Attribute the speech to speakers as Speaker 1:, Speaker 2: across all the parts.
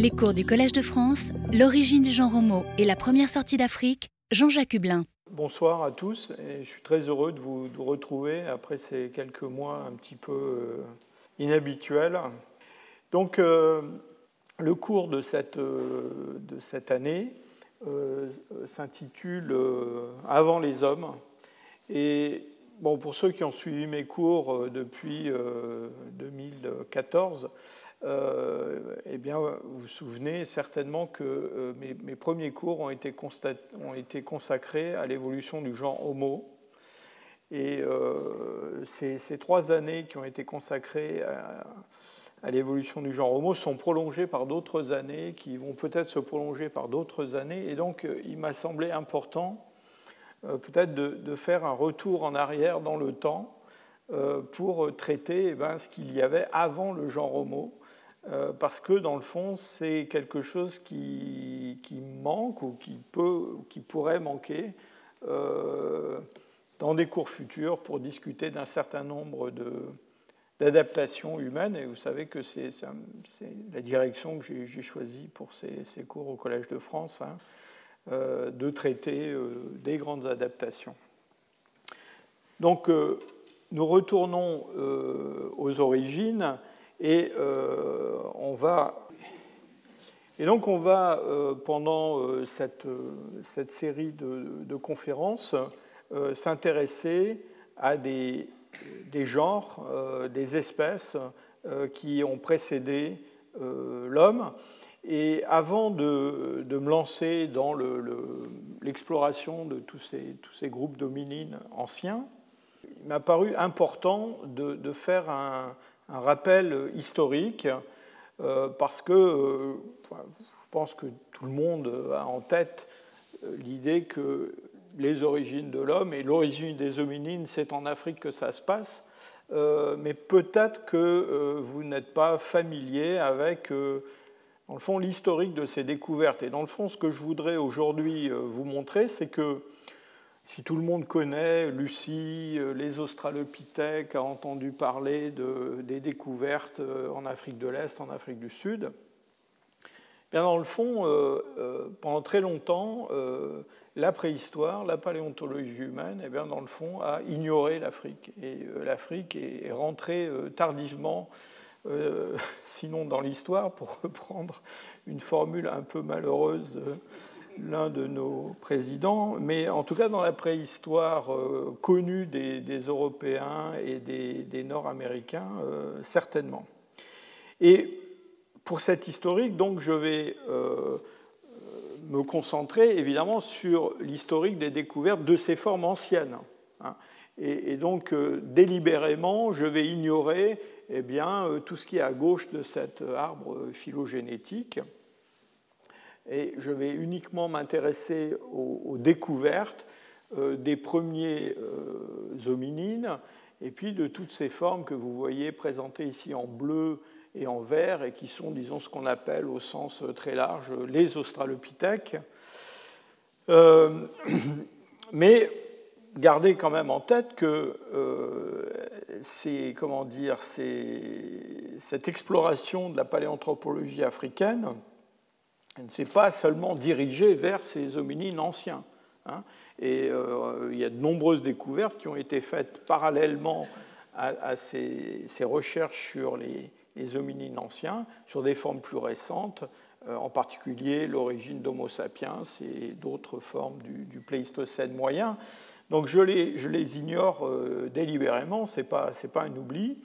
Speaker 1: Les cours du Collège de France, l'origine du genre homo et la première sortie d'Afrique, Jean-Jacques Hublin.
Speaker 2: Bonsoir à tous et je suis très heureux de vous, retrouver après ces quelques mois un petit peu euh, inhabituels. Donc euh, le cours de cette, euh, de cette année s'intitule Avant les hommes et bon, pour ceux qui ont suivi mes cours depuis 2014, euh, eh bien, vous vous souvenez certainement que euh, mes, premiers cours ont été, ont été consacrés à l'évolution du genre Homo. Et euh, ces, trois années qui ont été consacrées à, l'évolution du genre Homo sont prolongées par d'autres années qui vont peut-être se prolonger par d'autres années. Et donc, il m'a semblé important peut-être de, faire un retour en arrière dans le temps pour traiter eh ben, ce qu'il y avait avant le genre Homo euh, parce que dans le fond, c'est quelque chose qui, manque ou qui, peut, qui pourrait manquer euh, dans des cours futurs pour discuter d'un certain nombre d'adaptations humaines. Et vous savez que c'est la direction que j'ai choisie pour ces, cours au Collège de France, hein, euh, de traiter des grandes adaptations. Donc, nous retournons aux origines et euh, on va. Et donc on va, euh, pendant euh, cette, cette, série de, conférences, s'intéresser à des, des genres, des espèces qui ont précédé l'homme. Et avant de, de, me lancer dans l'exploration de tous ces, tous ces, groupes dominines anciens, il m'a paru important de, de faire un, un rappel historique, euh, parce que euh, je pense que tout le monde a en tête euh, l'idée que les origines de l'homme et l'origine des hominines, c'est en Afrique que ça se passe. mais peut-être que vous n'êtes pas familier avec, dans le fond, l'historique de ces découvertes. Et dans le fond, ce que je voudrais aujourd'hui vous montrer, c'est que si tout le monde connaît Lucie, euh, les Australopithèques, a entendu parler des découvertes euh, en Afrique de l'Est, en Afrique du Sud, bien dans le fond, euh, pendant très longtemps, la préhistoire, la paléontologie humaine, eh bien dans le fond, a ignoré l'Afrique. Et l'Afrique est rentrée tardivement, sinon dans l'histoire, pour reprendre une formule un peu malheureuse l'un de nos présidents, mais en tout cas dans la préhistoire euh, connue des, Européens et des, Nord-Américains, euh, certainement. Et pour cette historique, donc, je vais euh, me concentrer évidemment sur l'historique des découvertes de ces formes anciennes. Hein. Et, donc, délibérément, je vais ignorer eh bien, tout ce qui est à gauche de cet arbre phylogénétique et je vais uniquement m'intéresser aux, découvertes euh, des premiers euh, hominines et puis de toutes ces formes que vous voyez présentées ici en bleu et en vert et qui sont, disons, ce qu'on appelle au sens très large les australopithèques. Euh, mais gardez quand même en tête que c'est, comment dire, cette exploration de la paléanthropologie africaine ne s'est pas seulement dirigée vers ces hominines anciens. Hein. et euh, il y a de nombreuses découvertes qui ont été faites parallèlement à, ces, recherches sur les, hominines anciens, sur des formes plus récentes, euh, en particulier l'origine d'Homo sapiens et d'autres formes du, Pléistocène moyen. Donc je les, je les ignore euh, délibérément, ce n'est pas, pas, un oubli.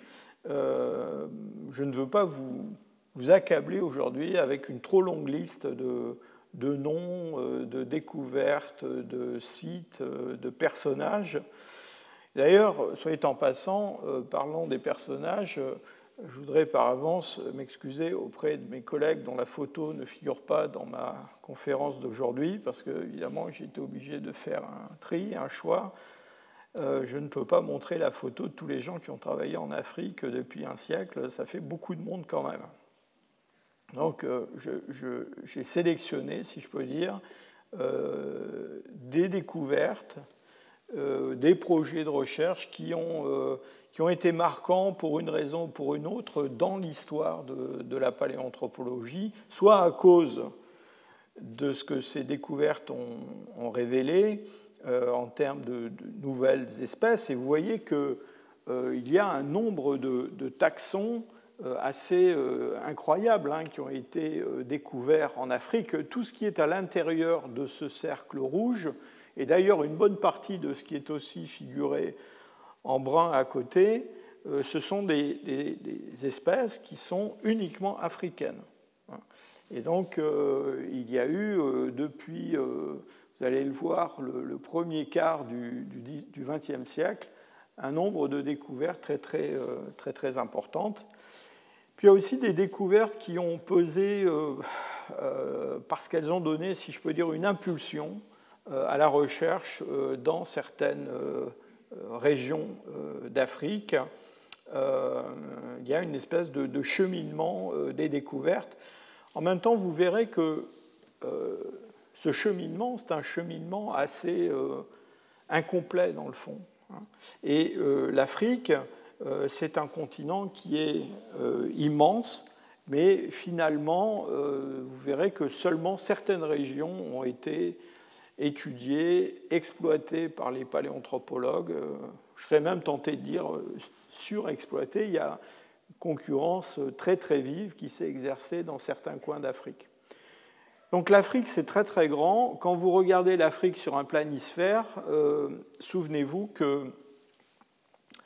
Speaker 2: je ne veux pas vous vous accabler aujourd'hui avec une trop longue liste de, de noms, euh, de découvertes, de sites, euh, de personnages. D'ailleurs, soyez en passant, euh, parlant des personnages, je voudrais par avance m'excuser auprès de mes collègues dont la photo ne figure pas dans ma conférence d'aujourd'hui, parce que évidemment j'ai été obligé de faire un tri, un choix. je ne peux pas montrer la photo de tous les gens qui ont travaillé en Afrique depuis un siècle, ça fait beaucoup de monde quand même. Donc euh, j'ai sélectionné, si je peux dire, euh, des découvertes des projets de recherche qui ont, qui ont été marquants pour une raison ou pour une autre dans l'histoire de, la paléanthropologie, soit à cause de ce que ces découvertes ont, révélé en termes de, nouvelles espèces. Et vous voyez qu'il il y a un nombre de, de taxons euh, assez euh, incroyables hein, qui ont été euh, découverts en Afrique. Tout ce qui est à l'intérieur de ce cercle rouge, et d'ailleurs une bonne partie de ce qui est aussi figuré en brun à côté, ce sont des, espèces qui sont uniquement africaines. Hein. Et donc il y a eu depuis, vous allez le voir, le, premier quart du XXe siècle, un nombre de découvertes très très, très, très importantes. Puis il y a aussi des découvertes qui ont pesé euh, euh, parce qu'elles ont donné, si je peux dire, une impulsion euh, à la recherche dans certaines régions d'Afrique. il y a une espèce de, cheminement des découvertes. En même temps, vous verrez que ce cheminement, c'est un cheminement assez incomplet dans le fond. Hein. Et l'Afrique, c'est un continent qui est euh, immense, mais finalement, euh, vous verrez que seulement certaines régions ont été étudiées, exploitées par les paléanthropologues. Je serais même tenté de dire surexploitées. Il y a une concurrence très très vive qui s'est exercée dans certains coins d'Afrique. Donc l'Afrique, c'est très très grand. Quand vous regardez l'Afrique sur un planisphère, souvenez-vous que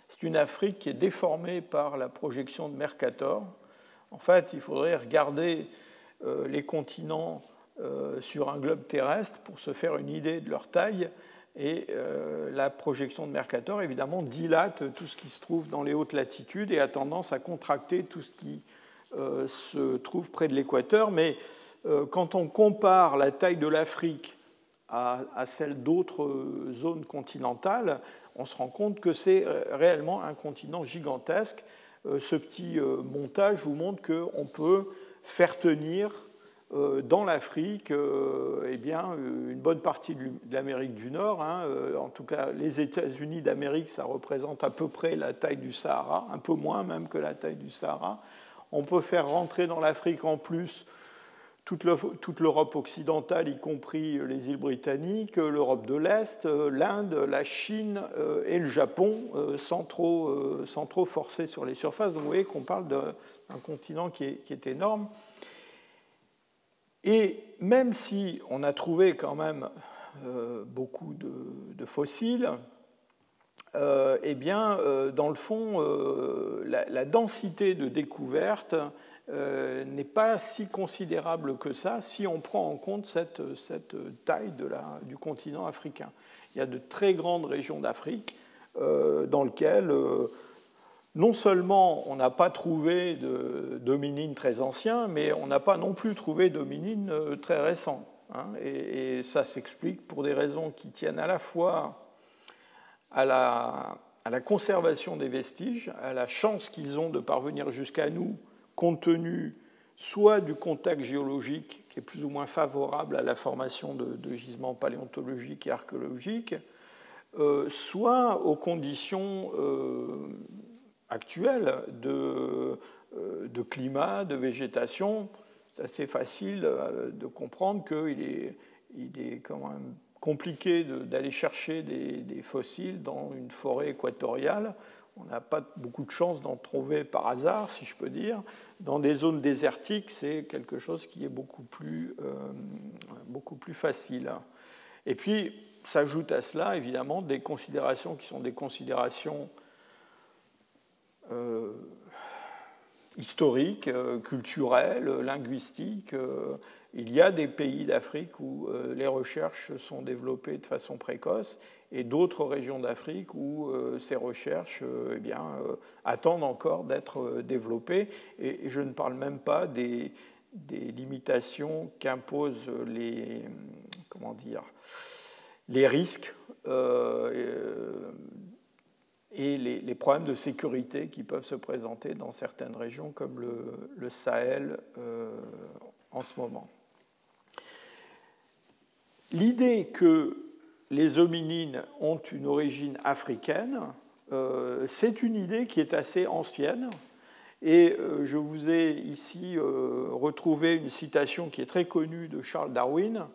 Speaker 2: c'est une Afrique qui est déformée par la projection de Mercator. En fait, il faudrait regarder euh, les continents euh, sur un globe terrestre pour se faire une idée de leur taille. Et euh, la projection de Mercator, évidemment, dilate tout ce qui se trouve dans les hautes latitudes et a tendance à contracter tout ce qui se trouve près de l'équateur. Mais quand on compare la taille de l'Afrique à, celle d'autres zones continentales, on se rend compte que c'est euh, réellement un continent gigantesque. Euh, ce petit euh, montage vous montre qu'on peut faire tenir dans l'Afrique eh bien, une bonne partie de l'Amérique du Nord. Hein, en tout cas, les États-Unis d'Amérique, ça représente à peu près la taille du Sahara, un peu moins même que la taille du Sahara. On peut faire rentrer dans l'Afrique en plus toute l'Europe occidentale, y compris les îles britanniques, l'Europe de l'Est, l'Inde, la Chine euh, et le Japon, euh, sans trop, euh, sans trop forcer sur les surfaces. Donc vous voyez qu'on parle d'un continent qui est, énorme. Et même si on a trouvé quand même beaucoup de, fossiles, eh bien, dans le fond, la, la, densité de découvertes euh, n'est pas si considérable que ça si on prend en compte cette, cette taille de la, du continent africain. Il y a de très grandes régions d'Afrique euh, dans lesquelles euh, non seulement on n'a pas trouvé de dominines très anciens, mais on n'a pas non plus trouvé d'hominines très récents. Hein. et, et, ça s'explique pour des raisons qui tiennent à la fois à la, à la conservation des vestiges, à la chance qu'ils ont de parvenir jusqu'à nous compte tenu soit du contact géologique qui est plus ou moins favorable à la formation de, gisements paléontologiques et archéologiques, euh, soit aux conditions euh, actuelles de, euh, de, climat, de végétation. C'est assez facile de comprendre qu'il est, il est quand même compliqué d'aller chercher des, des, fossiles dans une forêt équatoriale. On n'a pas beaucoup de chance d'en trouver par hasard, si je peux dire. Dans des zones désertiques, c'est quelque chose qui est beaucoup plus, euh, beaucoup plus facile. Et puis, s'ajoute à cela, évidemment, des considérations qui sont des considérations euh, historiques, euh, culturelles, linguistiques. Il y a des pays d'Afrique où les recherches sont développées de façon précoce et d'autres régions d'Afrique où euh, ces recherches euh, eh euh, attendent encore d'être développées. Et je ne parle même pas des, limitations qu'imposent les, risques et les, problèmes de sécurité qui peuvent se présenter dans certaines régions comme le Sahel en ce moment. L'idée que les hominines ont une origine africaine, c'est une idée qui est assez ancienne. Et je vous ai ici retrouvé une citation qui est très connue de Charles Darwin,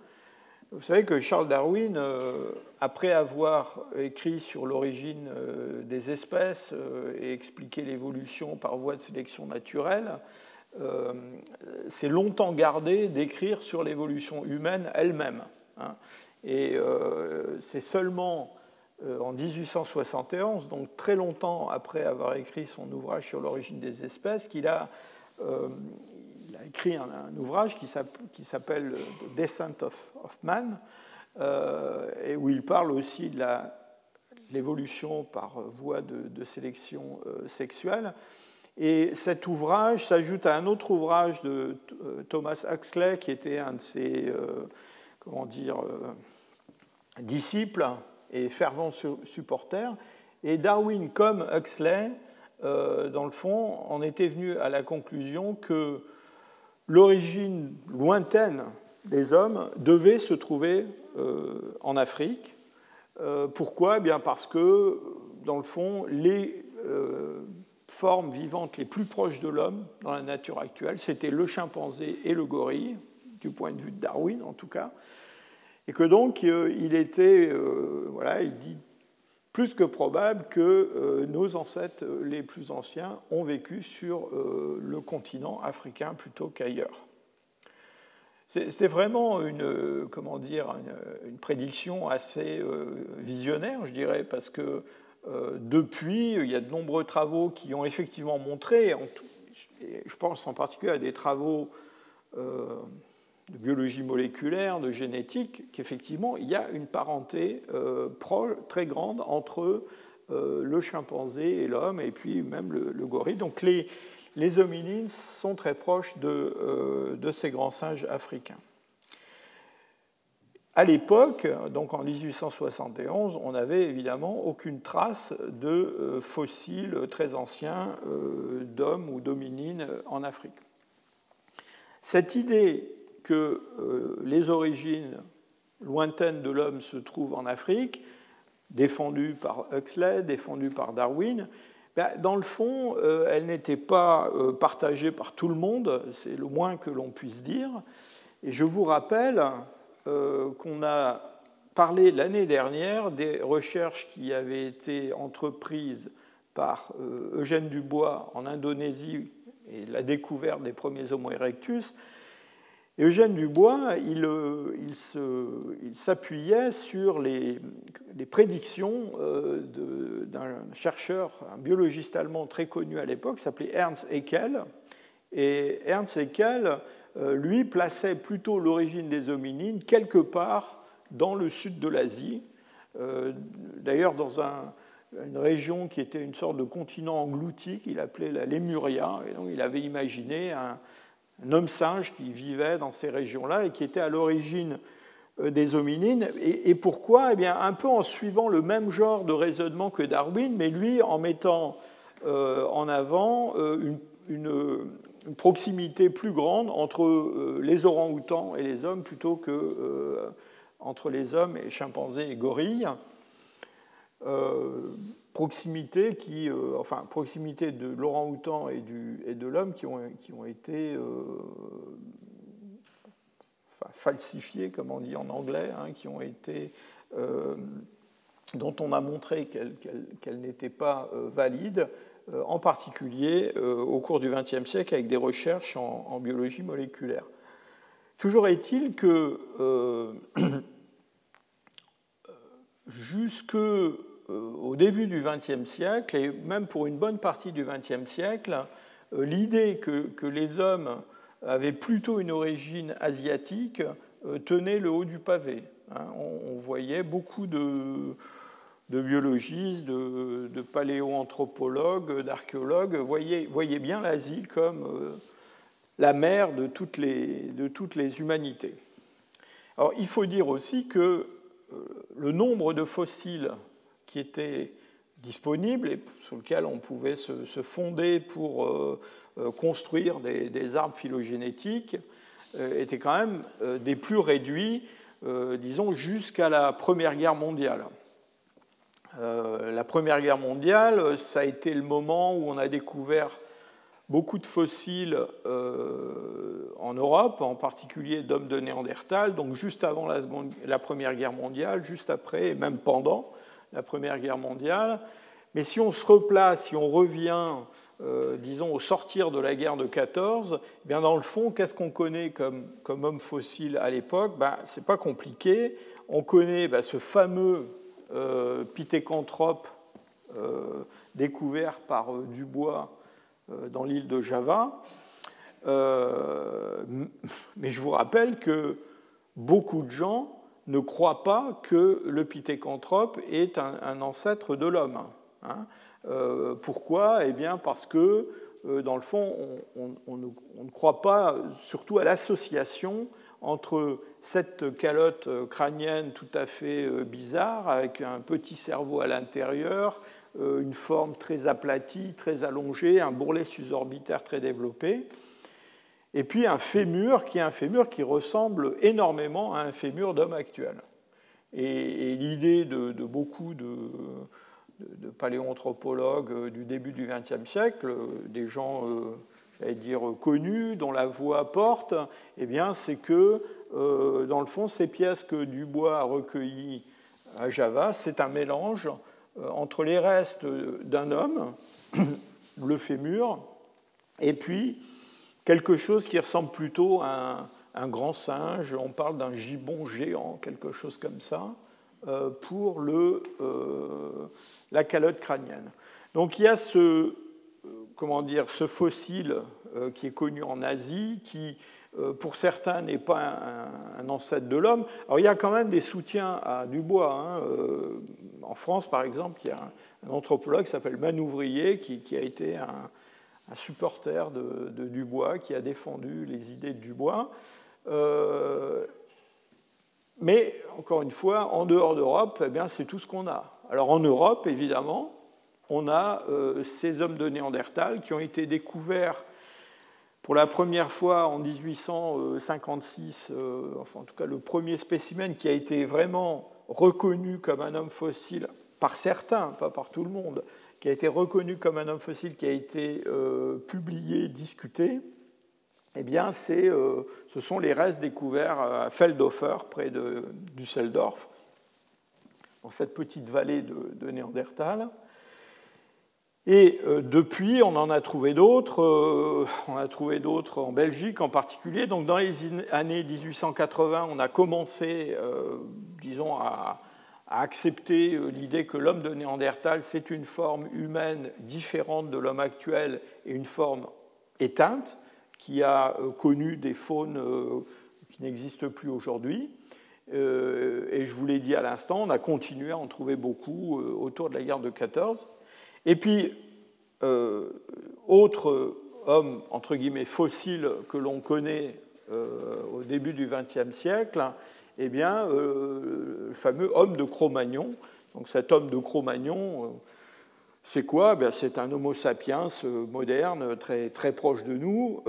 Speaker 2: vous savez que Charles Darwin, euh, après avoir écrit sur l'origine euh, des espèces euh, et expliqué l'évolution par voie de sélection naturelle, s'est longtemps gardé d'écrire sur l'évolution humaine elle-même. Hein. Et c'est seulement en 1871, donc très longtemps après avoir écrit son ouvrage sur l'origine des espèces, qu'il a écrit un, ouvrage qui s'appelle The Descent of, Man, euh, et où il parle aussi de l'évolution par voie de, sélection euh, sexuelle. Et cet ouvrage s'ajoute à un autre ouvrage de euh, Thomas Huxley, qui était un de ses comment dire, disciples et fervents supporters. Et Darwin, comme Huxley, dans le fond, en était venu à la conclusion que l'origine lointaine des hommes devait se trouver euh, en Afrique. Euh, pourquoi? Eh bien Parce que, dans le fond, les euh, formes vivantes les plus proches de l'homme dans la nature actuelle, c'était le chimpanzé et le gorille, du point de vue de Darwin en tout cas, et que donc il était, voilà, il dit plus que probable que euh, nos ancêtres les plus anciens ont vécu sur euh, le continent africain plutôt qu'ailleurs. C'était vraiment une, comment dire, une, prédiction assez euh, visionnaire, je dirais, parce que depuis, il y a de nombreux travaux qui ont effectivement montré, je pense en particulier à des travaux de biologie moléculaire, de génétique, qu'effectivement, il y a une parenté euh, proche, très grande entre euh, le chimpanzé et l'homme, et puis même le, gorille. Donc les, hominines sont très proches de, euh, de, ces grands singes africains. À l'époque, donc en 1871, on n'avait évidemment aucune trace de fossiles très anciens d'hommes ou d'hominines en Afrique. Cette idée que euh, les origines lointaines de l'homme se trouvent en Afrique, défendues par Huxley, défendues par Darwin, ben, dans le fond, euh, elles n'étaient pas euh, partagées par tout le monde, c'est le moins que l'on puisse dire. Et je vous rappelle qu'on a parlé l'année dernière des recherches qui avaient été entreprises par Eugène Dubois en Indonésie et la découverte des premiers Homo erectus, Eugène Dubois, il, il s'appuyait sur les, prédictions euh, d'un chercheur, un biologiste allemand très connu à l'époque, s'appelait Ernst Haeckel. Et Ernst Haeckel, euh, lui, plaçait plutôt l'origine des hominines quelque part dans le sud de l'Asie, euh, d'ailleurs dans une région qui était une sorte de continent englouti qu'il appelait la Lémuria. Et donc il avait imaginé un, un homme singe qui vivait dans ces régions-là et qui était à l'origine euh, des hominines. Et, pourquoi? Eh bien, un peu en suivant le même genre de raisonnement que Darwin, mais lui en mettant euh, en avant euh, une, proximité plus grande entre les orang-outans et les hommes plutôt que entre les hommes et chimpanzés et gorilles proximité qui, euh, enfin, proximité de l'orang-outan et, et de l'homme qui ont, qui ont été euh, falsifiées, comme on dit en anglais, hein, qui ont été, euh, dont on a montré qu'elles n'étaient pas valides, en particulier au cours du XXe siècle avec des recherches en, biologie moléculaire. Toujours est-il que jusque euh, au début du XXe siècle, et même pour une bonne partie du XXe siècle, euh, l'idée que, les hommes avaient plutôt une origine asiatique euh, tenait le haut du pavé. Hein. On, voyait beaucoup de, biologistes, de, de paléoanthropologues, d'archéologues voyaient, bien l'Asie comme la mère de toutes les humanités. Alors, il faut dire aussi que le nombre de fossiles qui était disponible et sur lequel on pouvait se, fonder pour euh, euh, construire des, arbres phylogénétiques euh, était quand même des plus réduits disons, jusqu'à la Première Guerre mondiale. la Première Guerre mondiale, ça a été le moment où on a découvert beaucoup de fossiles euh, en Europe, en particulier d'hommes de Néandertal, donc juste avant la, Première Guerre mondiale, juste après et même pendant la Première Guerre mondiale. Mais si on se replace, si on revient, euh, disons, au sortir de la guerre de 14, eh bien dans le fond, qu'est-ce qu'on connaît comme, comme homme fossile à l'époque? Ben, Ce n'est pas compliqué. On connaît ben, ce fameux euh, pithécanthrope découvert par Dubois euh, dans l'île de Java. Euh, mais je vous rappelle que beaucoup de gens ne croient pas que le pithécanthrope est un, ancêtre de l'homme. Hein. Euh, pourquoi? Eh bien parce que, dans le fond, on, ne croit pas surtout à l'association entre cette calotte crânienne tout à fait bizarre, avec un petit cerveau à l'intérieur, euh, une forme très aplatie, très allongée, un bourrelet susorbitaire très développé, et puis un fémur qui est un fémur qui ressemble énormément à un fémur d'homme actuel. Et, l'idée de, beaucoup de, paléoanthropologues euh, du début du XXe siècle, euh, des gens, j'allais dire, connus, dont la voix porte, eh bien, c'est que, dans le fond, ces pièces que Dubois a recueillies à Java, c'est un mélange euh, entre les restes d'un homme, le fémur, et puis quelque chose qui ressemble plutôt à un, grand singe, on parle d'un gibbon géant, quelque chose comme ça, euh, pour le, euh, la calotte crânienne. Donc il y a ce, comment dire, ce fossile qui est connu en Asie, qui euh, pour certains, n'est pas un, ancêtre de l'homme. Alors il y a quand même des soutiens à Dubois. Hein. Euh, en France, par exemple, il y a un, anthropologue qui s'appelle Manouvrier, qui, a été un, supporter de, Dubois, qui a défendu les idées de Dubois. Euh, mais, encore une fois, en dehors d'Europe, eh c'est tout ce qu'on a. Alors en Europe, évidemment, on a ces hommes de Néandertal qui ont été découverts pour la première fois en 1856, euh, enfin en tout cas le premier spécimen qui a été vraiment reconnu comme un homme fossile par certains, pas par tout le monde, qui a été reconnu comme un homme fossile, qui a été euh, publié, discuté, eh bien, euh, ce sont les restes découverts à Feldhofer, près de Düsseldorf, dans cette petite vallée de, de Néandertal. Et euh, depuis, on en a trouvé d'autres. On a trouvé d'autres en Belgique en particulier. Donc dans les années 1880, on a commencé, disons, à, accepter l'idée que l'homme de Néandertal, c'est une forme humaine différente de l'homme actuel et une forme éteinte qui a connu des faunes qui n'existent plus aujourd'hui. et je vous l'ai dit à l'instant, on a continué à en trouver beaucoup autour de la guerre de 14. Et puis, euh, autre homme, entre guillemets, fossile que l'on connaît euh, au début du XXe siècle, eh bien, euh, le fameux homme de Cro-Magnon. Donc cet homme de Cro-Magnon, c'est quoi? Ben, C'est un Homo sapiens moderne, très, très proche de nous,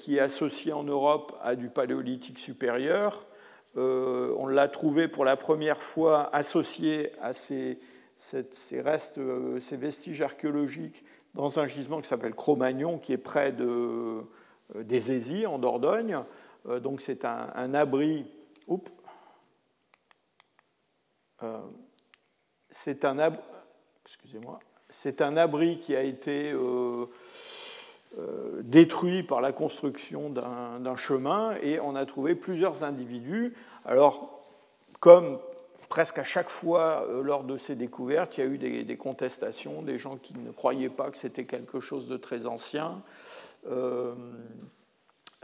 Speaker 2: qui est associé en Europe à du paléolithique supérieur. on l'a trouvé pour la première fois associé à ces restes, euh, ces vestiges archéologiques dans un gisement qui s'appelle Cro-Magnon, qui est près de, euh, des en Dordogne. Euh, donc c'est un, abri. C'est un, ab... Excusez-moi. C'est un abri qui a été détruit par la construction d'un chemin et on a trouvé plusieurs individus. Alors, comme presque à chaque fois, euh, lors de ces découvertes, il y a eu des, contestations, des gens qui ne croyaient pas que c'était quelque chose de très ancien.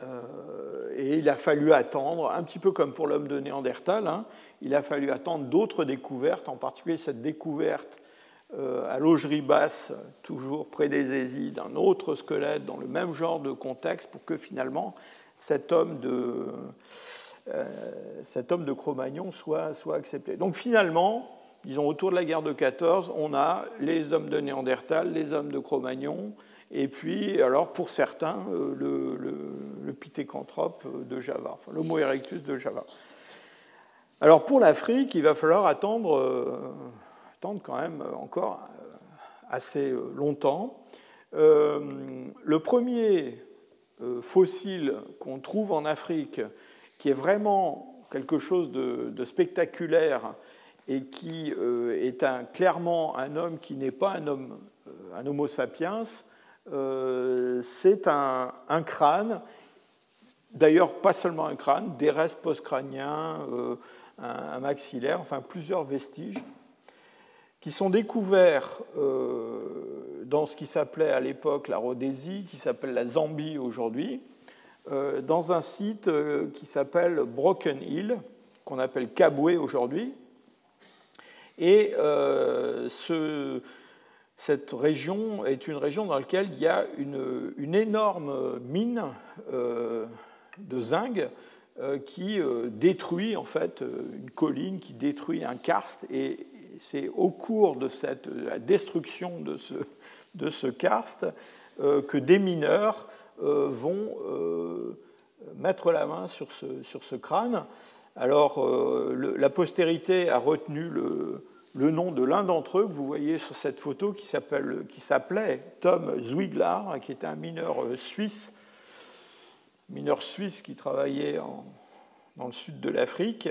Speaker 2: Euh, euh, et il a fallu attendre, un petit peu comme pour l'homme de Néandertal, hein, il a fallu attendre d'autres découvertes, en particulier cette découverte à l'augerie basse, toujours près des Aisies, d'un autre squelette dans le même genre de contexte, pour que finalement cet homme de euh, cet homme de Cro-Magnon soit, soit accepté. Donc finalement, disons autour de la guerre de 14, on a les hommes de Néandertal, les hommes de Cro-Magnon, et puis, alors pour certains, euh, le, le, pithécanthrope de Java, enfin l'Homo erectus de Java. Alors pour l'Afrique, il va falloir attendre, attendre quand même encore assez longtemps. le premier fossile qu'on trouve en Afrique, qui est vraiment quelque chose de, spectaculaire et qui est un, clairement un homme qui n'est pas un homme, un Homo sapiens, euh, c'est un, crâne, d'ailleurs pas seulement un crâne, des restes postcrâniens, euh, un, maxillaire, enfin plusieurs vestiges, qui sont découverts euh, dans ce qui s'appelait à l'époque la Rhodésie, qui s'appelle la Zambie aujourd'hui, dans un site qui s'appelle Broken Hill, qu'on appelle Kabwe aujourd'hui. Et ce, cette région est une région dans laquelle il y a une, énorme mine euh, de zinc euh, qui euh, détruit en fait une colline, qui détruit un karst, et c'est au cours de cette la destruction de ce, karst que des mineurs vont mettre la main sur ce crâne. Alors la postérité a retenu le, le nom de l'un d'entre eux que vous voyez sur cette photo qui s'appelait Tom Zwiglar, qui était un mineur euh, suisse, mineur suisse qui travaillait dans le sud de l'Afrique.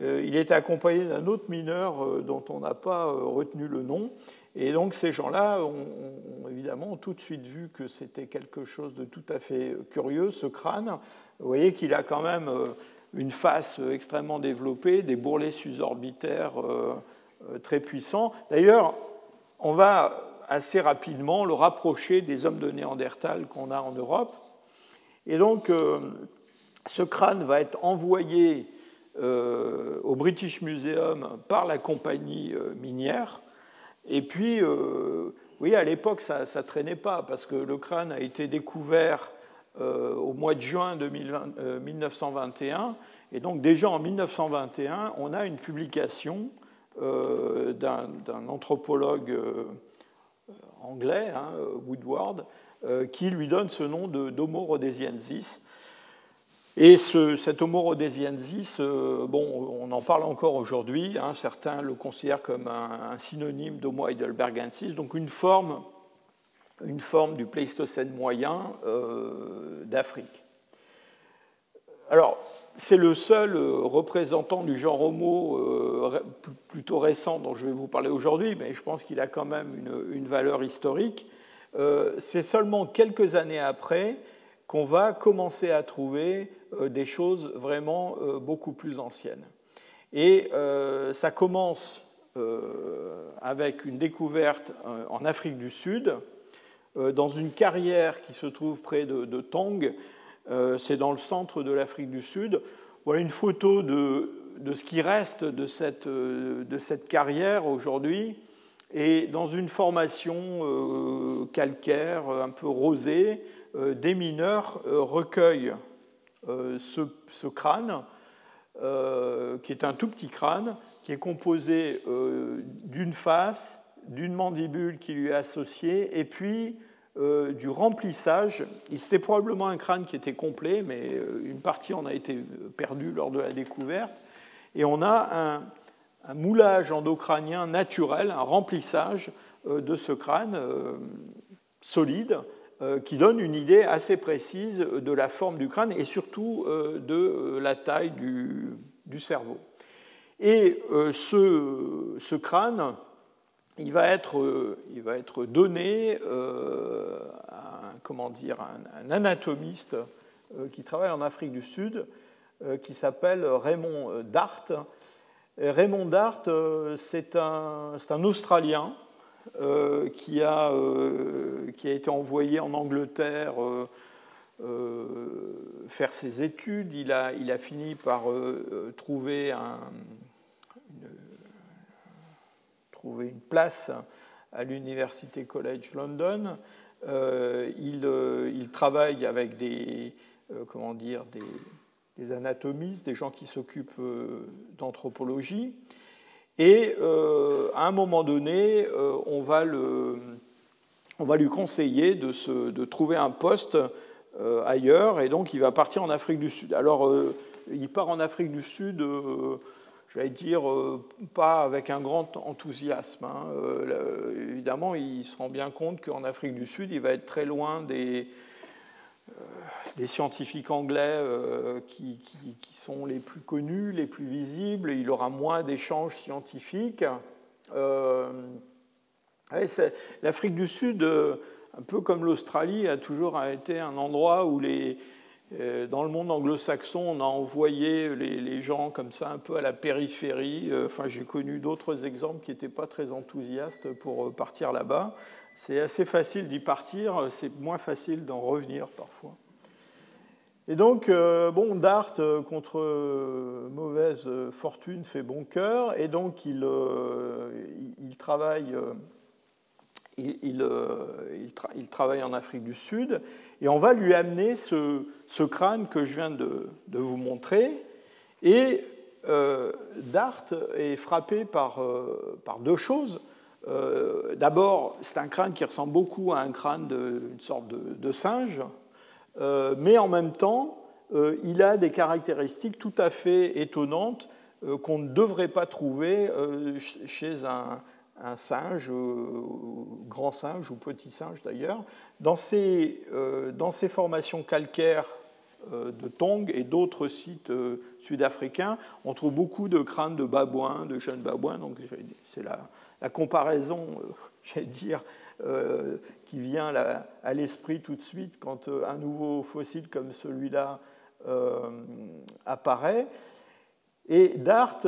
Speaker 2: Euh, il était accompagné d'un autre mineur euh, dont on n'a pas retenu le nom. Et donc ces gens-là ont, évidemment tout de suite vu que c'était quelque chose de tout à fait curieux, ce crâne. Vous voyez qu'il a quand même une face extrêmement développée, des bourrelets suborbitaires euh, très puissant. D'ailleurs, on va assez rapidement le rapprocher des hommes de Néandertal qu'on a en Europe. Et donc, euh, ce crâne va être envoyé euh, au British Museum par la compagnie minière. Et puis, oui, à l'époque, ça ne traînait pas, parce que le crâne a été découvert au mois de juin de 1921. Et donc, déjà en 1921, on a une publication euh, d'un anthropologue euh, anglais, hein, Woodward, euh, qui lui donne ce nom d'Homo rhodesiensis. Et ce, cet Homo rhodesiensis, bon, on en parle encore aujourd'hui, hein, certains le considèrent comme un, synonyme d'Homo heidelbergensis, donc une forme, une forme du Pléistocène moyen d'Afrique. Alors, c'est le seul euh, représentant du genre Homo euh, plutôt récent dont je vais vous parler aujourd'hui, mais je pense qu'il a quand même une, valeur historique. Euh, c'est seulement quelques années après qu'on va commencer à trouver des choses vraiment beaucoup plus anciennes. Et ça commence avec une découverte en Afrique du Sud, dans une carrière qui se trouve près de, de c'est dans le centre de l'Afrique du Sud. Voilà une photo de, ce qui reste de cette, euh, de cette carrière aujourd'hui. Et dans une formation euh, calcaire un peu rosée, des mineurs recueillent ce, crâne, qui est un tout petit crâne, qui est composé d'une face, d'une mandibule qui lui est associée, et puis euh, du remplissage. C'était probablement un crâne qui était complet, mais euh, une partie en a été perdue lors de la découverte. Et on a un, moulage endocrânien naturel, un remplissage euh, de ce crâne solide qui donne une idée assez précise de la forme du crâne et surtout de la taille du, cerveau. Et ce crâne, il va être, euh, il va être donné euh, à un, comment dire, un, anatomiste euh, qui travaille en Afrique du Sud, qui s'appelle Raymond Dart. Raymond Dart, c'est un, un, Australien qui, a, qui, a, été envoyé en Angleterre faire ses études. Il a, il a fini par trouver un, trouver une place à l'Université College London. Euh, il, euh, il, travaille avec des, euh, comment dire, des, anatomistes, des gens qui s'occupent d'anthropologie. Et à un moment donné, on, va le, on va lui conseiller de, se, de trouver un poste ailleurs, et donc il va partir en Afrique du Sud. Alors, il part en Afrique du Sud j'allais dire, pas avec un grand enthousiasme. Hein. évidemment, il se rend bien compte qu'en Afrique du Sud, il va être très loin des, des scientifiques anglais qui, sont les plus connus, les plus visibles. Il aura moins d'échanges scientifiques. L'Afrique du Sud, euh, un peu comme l'Australie, a toujours été un endroit où les, euh, dans le monde anglo-saxon, on a envoyé les, gens comme ça un peu à la périphérie. Euh, enfin, j'ai connu d'autres exemples qui n'étaient pas très enthousiastes pour partir là-bas. C'est assez facile d'y partir, c'est moins facile d'en revenir parfois. Et donc, bon, Dart, contre mauvaise fortune, fait bon cœur, et donc il, il travaille euh, il, travaille en Afrique du Sud, et on va lui amener ce, crâne que je viens de, vous montrer. Et euh, Dart est frappé par, euh, deux choses. D'abord, c'est un crâne qui ressemble beaucoup à un crâne d'une sorte de, singe, mais en même temps, il a des caractéristiques tout à fait étonnantes qu'on ne devrait pas trouver chez un, un singe, euh, grand singe ou petit singe d'ailleurs, dans ces, euh, dans ces formations calcaires euh, de Tong et d'autres sites sud-africains, on trouve beaucoup de crânes de babouins, de jeunes babouins. Donc c'est la, la, comparaison, j'allais dire, qui vient à l'esprit tout de suite quand un nouveau fossile comme celui-là apparaît. Et Dart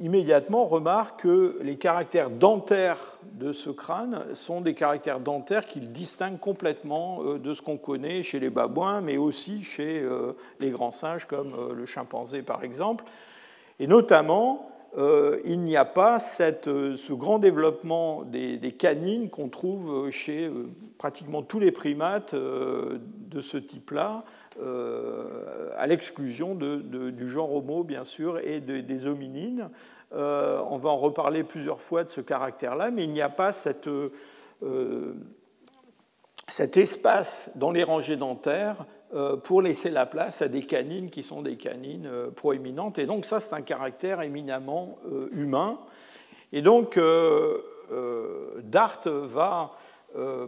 Speaker 2: immédiatement remarque que les caractères dentaires de ce crâne sont des caractères dentaires qu'il distingue complètement euh, de ce qu'on connaît chez les babouins, mais aussi chez euh, les grands singes comme euh, le chimpanzé par exemple. Et notamment, il n'y a pas ce grand développement des, canines qu'on trouve chez pratiquement tous les primates de ce type-là, à l'exclusion du genre Homo, bien sûr, et des hominines. Euh, on va en reparler plusieurs fois de ce caractère-là, mais il n'y a pas euh, cet espace dans les rangées dentaires pour laisser la place à des canines qui sont des canines proéminentes. Et donc ça, c'est un caractère éminemment humain. Et donc, Dart va euh,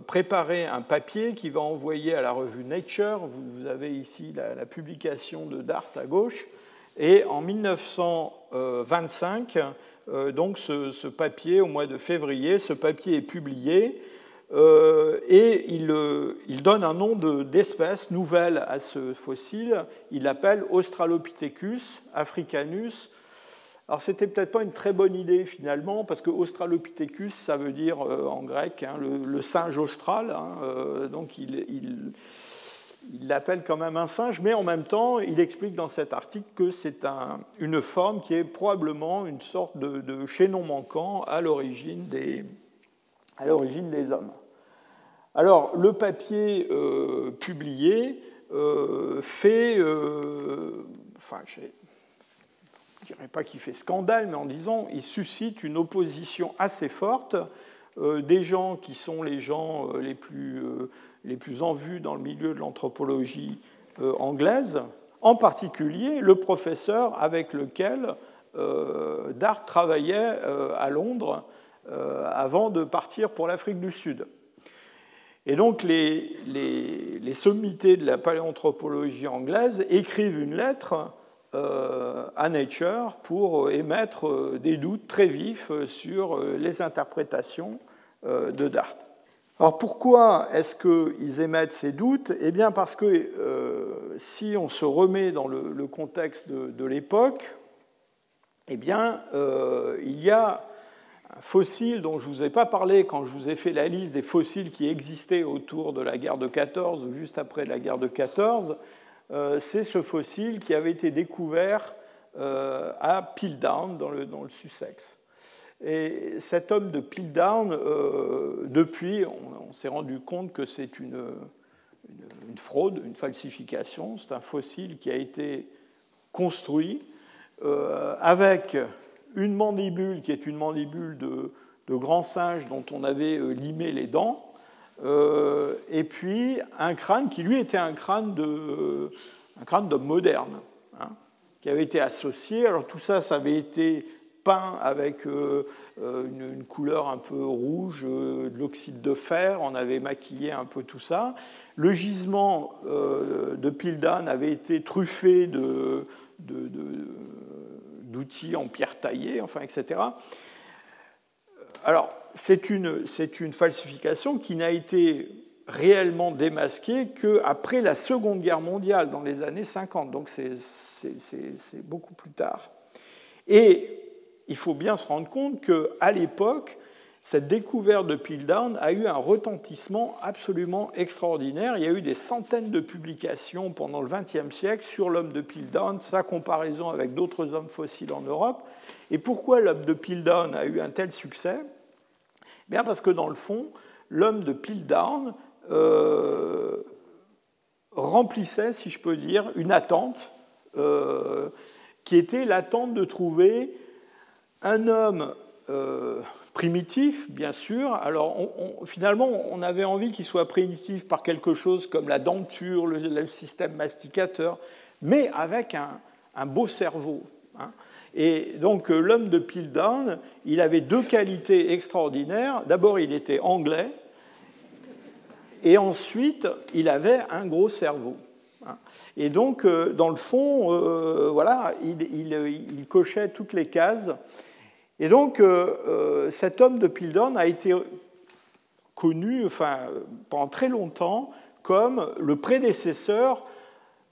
Speaker 2: préparer un papier qui va envoyer à la revue Nature. Vous avez ici la, publication de Dart à gauche. Et en 1925, euh, donc ce, papier, au mois de février, ce papier est publié euh, et il, donne un nom d'espèce nouvelle à ce fossile. Il l'appelle Australopithecus africanus alors c'était peut-être pas une très bonne idée finalement, parce que Australopithecus, ça veut dire euh, en grec hein, le, singe austral, hein, euh, donc il, l'appelle quand même un singe, mais en même temps, il explique dans cet article que c'est une forme qui est probablement une sorte de, chaînon manquant à l'origine des, des, hommes. Alors le papier euh, publié fait, enfin, je ne dirais pas qu'il fait scandale, mais en disant il suscite une opposition assez forte euh, des gens qui sont les gens euh, les, plus, euh, les plus en vue dans le milieu de l'anthropologie anglaise, en particulier le professeur avec lequel Dart travaillait à Londres avant de partir pour l'Afrique du Sud. Et donc les, les, les, sommités de la paléanthropologie anglaise écrivent une lettre à Nature pour émettre euh, des doutes très vifs euh, sur les interprétations de Dart. Alors pourquoi est-ce qu'ils émettent ces doutes? Eh bien parce que si on se remet dans le, contexte de, l'époque, eh bien il y a un fossile dont je ne vous ai pas parlé quand je vous ai fait la liste des fossiles qui existaient autour de la guerre de 14 ou juste après la guerre de 14, euh, c'est ce fossile qui avait été découvert euh, à Piltdown, dans le, dans le Sussex. Et cet homme de Piltdown, euh, depuis, on, s'est rendu compte que c'est une, une, fraude, une falsification. C'est un fossile qui a été construit avec une mandibule qui est une mandibule de, de grand singe dont on avait limé les dents, euh, et puis un crâne qui lui était un crâne de, un crâne d'homme moderne. Hein. qui avaient été associés. Alors tout ça, ça avait été peint avec euh, une, couleur un peu rouge, de l'oxyde de fer, on avait maquillé un peu tout ça. Le gisement de Pildan avait été truffé d'outils en pierre taillée, enfin, etc. Alors, c'est une, une, falsification qui n'a été réellement démasquée qu'après la Seconde Guerre mondiale, dans les années 50. Donc, c'est beaucoup plus tard. Et il faut bien se rendre compte qu'à l'époque, cette découverte de Piltdown a eu un retentissement absolument extraordinaire. Il y a eu des centaines de publications pendant le XXe siècle sur l'homme de Piltdown, sa comparaison avec d'autres hommes fossiles en Europe. Et pourquoi l'homme de Piltdown a eu un tel succès? Bien parce que dans le fond, l'homme de Piltdown euh, remplissait, si je peux dire, une attente euh, qui était l'attente de trouver un homme euh, primitif, bien sûr. Alors, finalement, on avait envie qu'il soit primitif par quelque chose comme la denture, le, système masticateur, mais avec un, beau cerveau. Hein. Et donc, euh, l'homme de Piltdown, il avait deux qualités extraordinaires. D'abord, il était anglais, et ensuite, il avait un gros cerveau. Hein. Et donc, euh, dans le fond, euh, voilà, il, cochait toutes les cases. Et donc, cet homme de Pildon a été connu enfin, pendant très longtemps comme le prédécesseur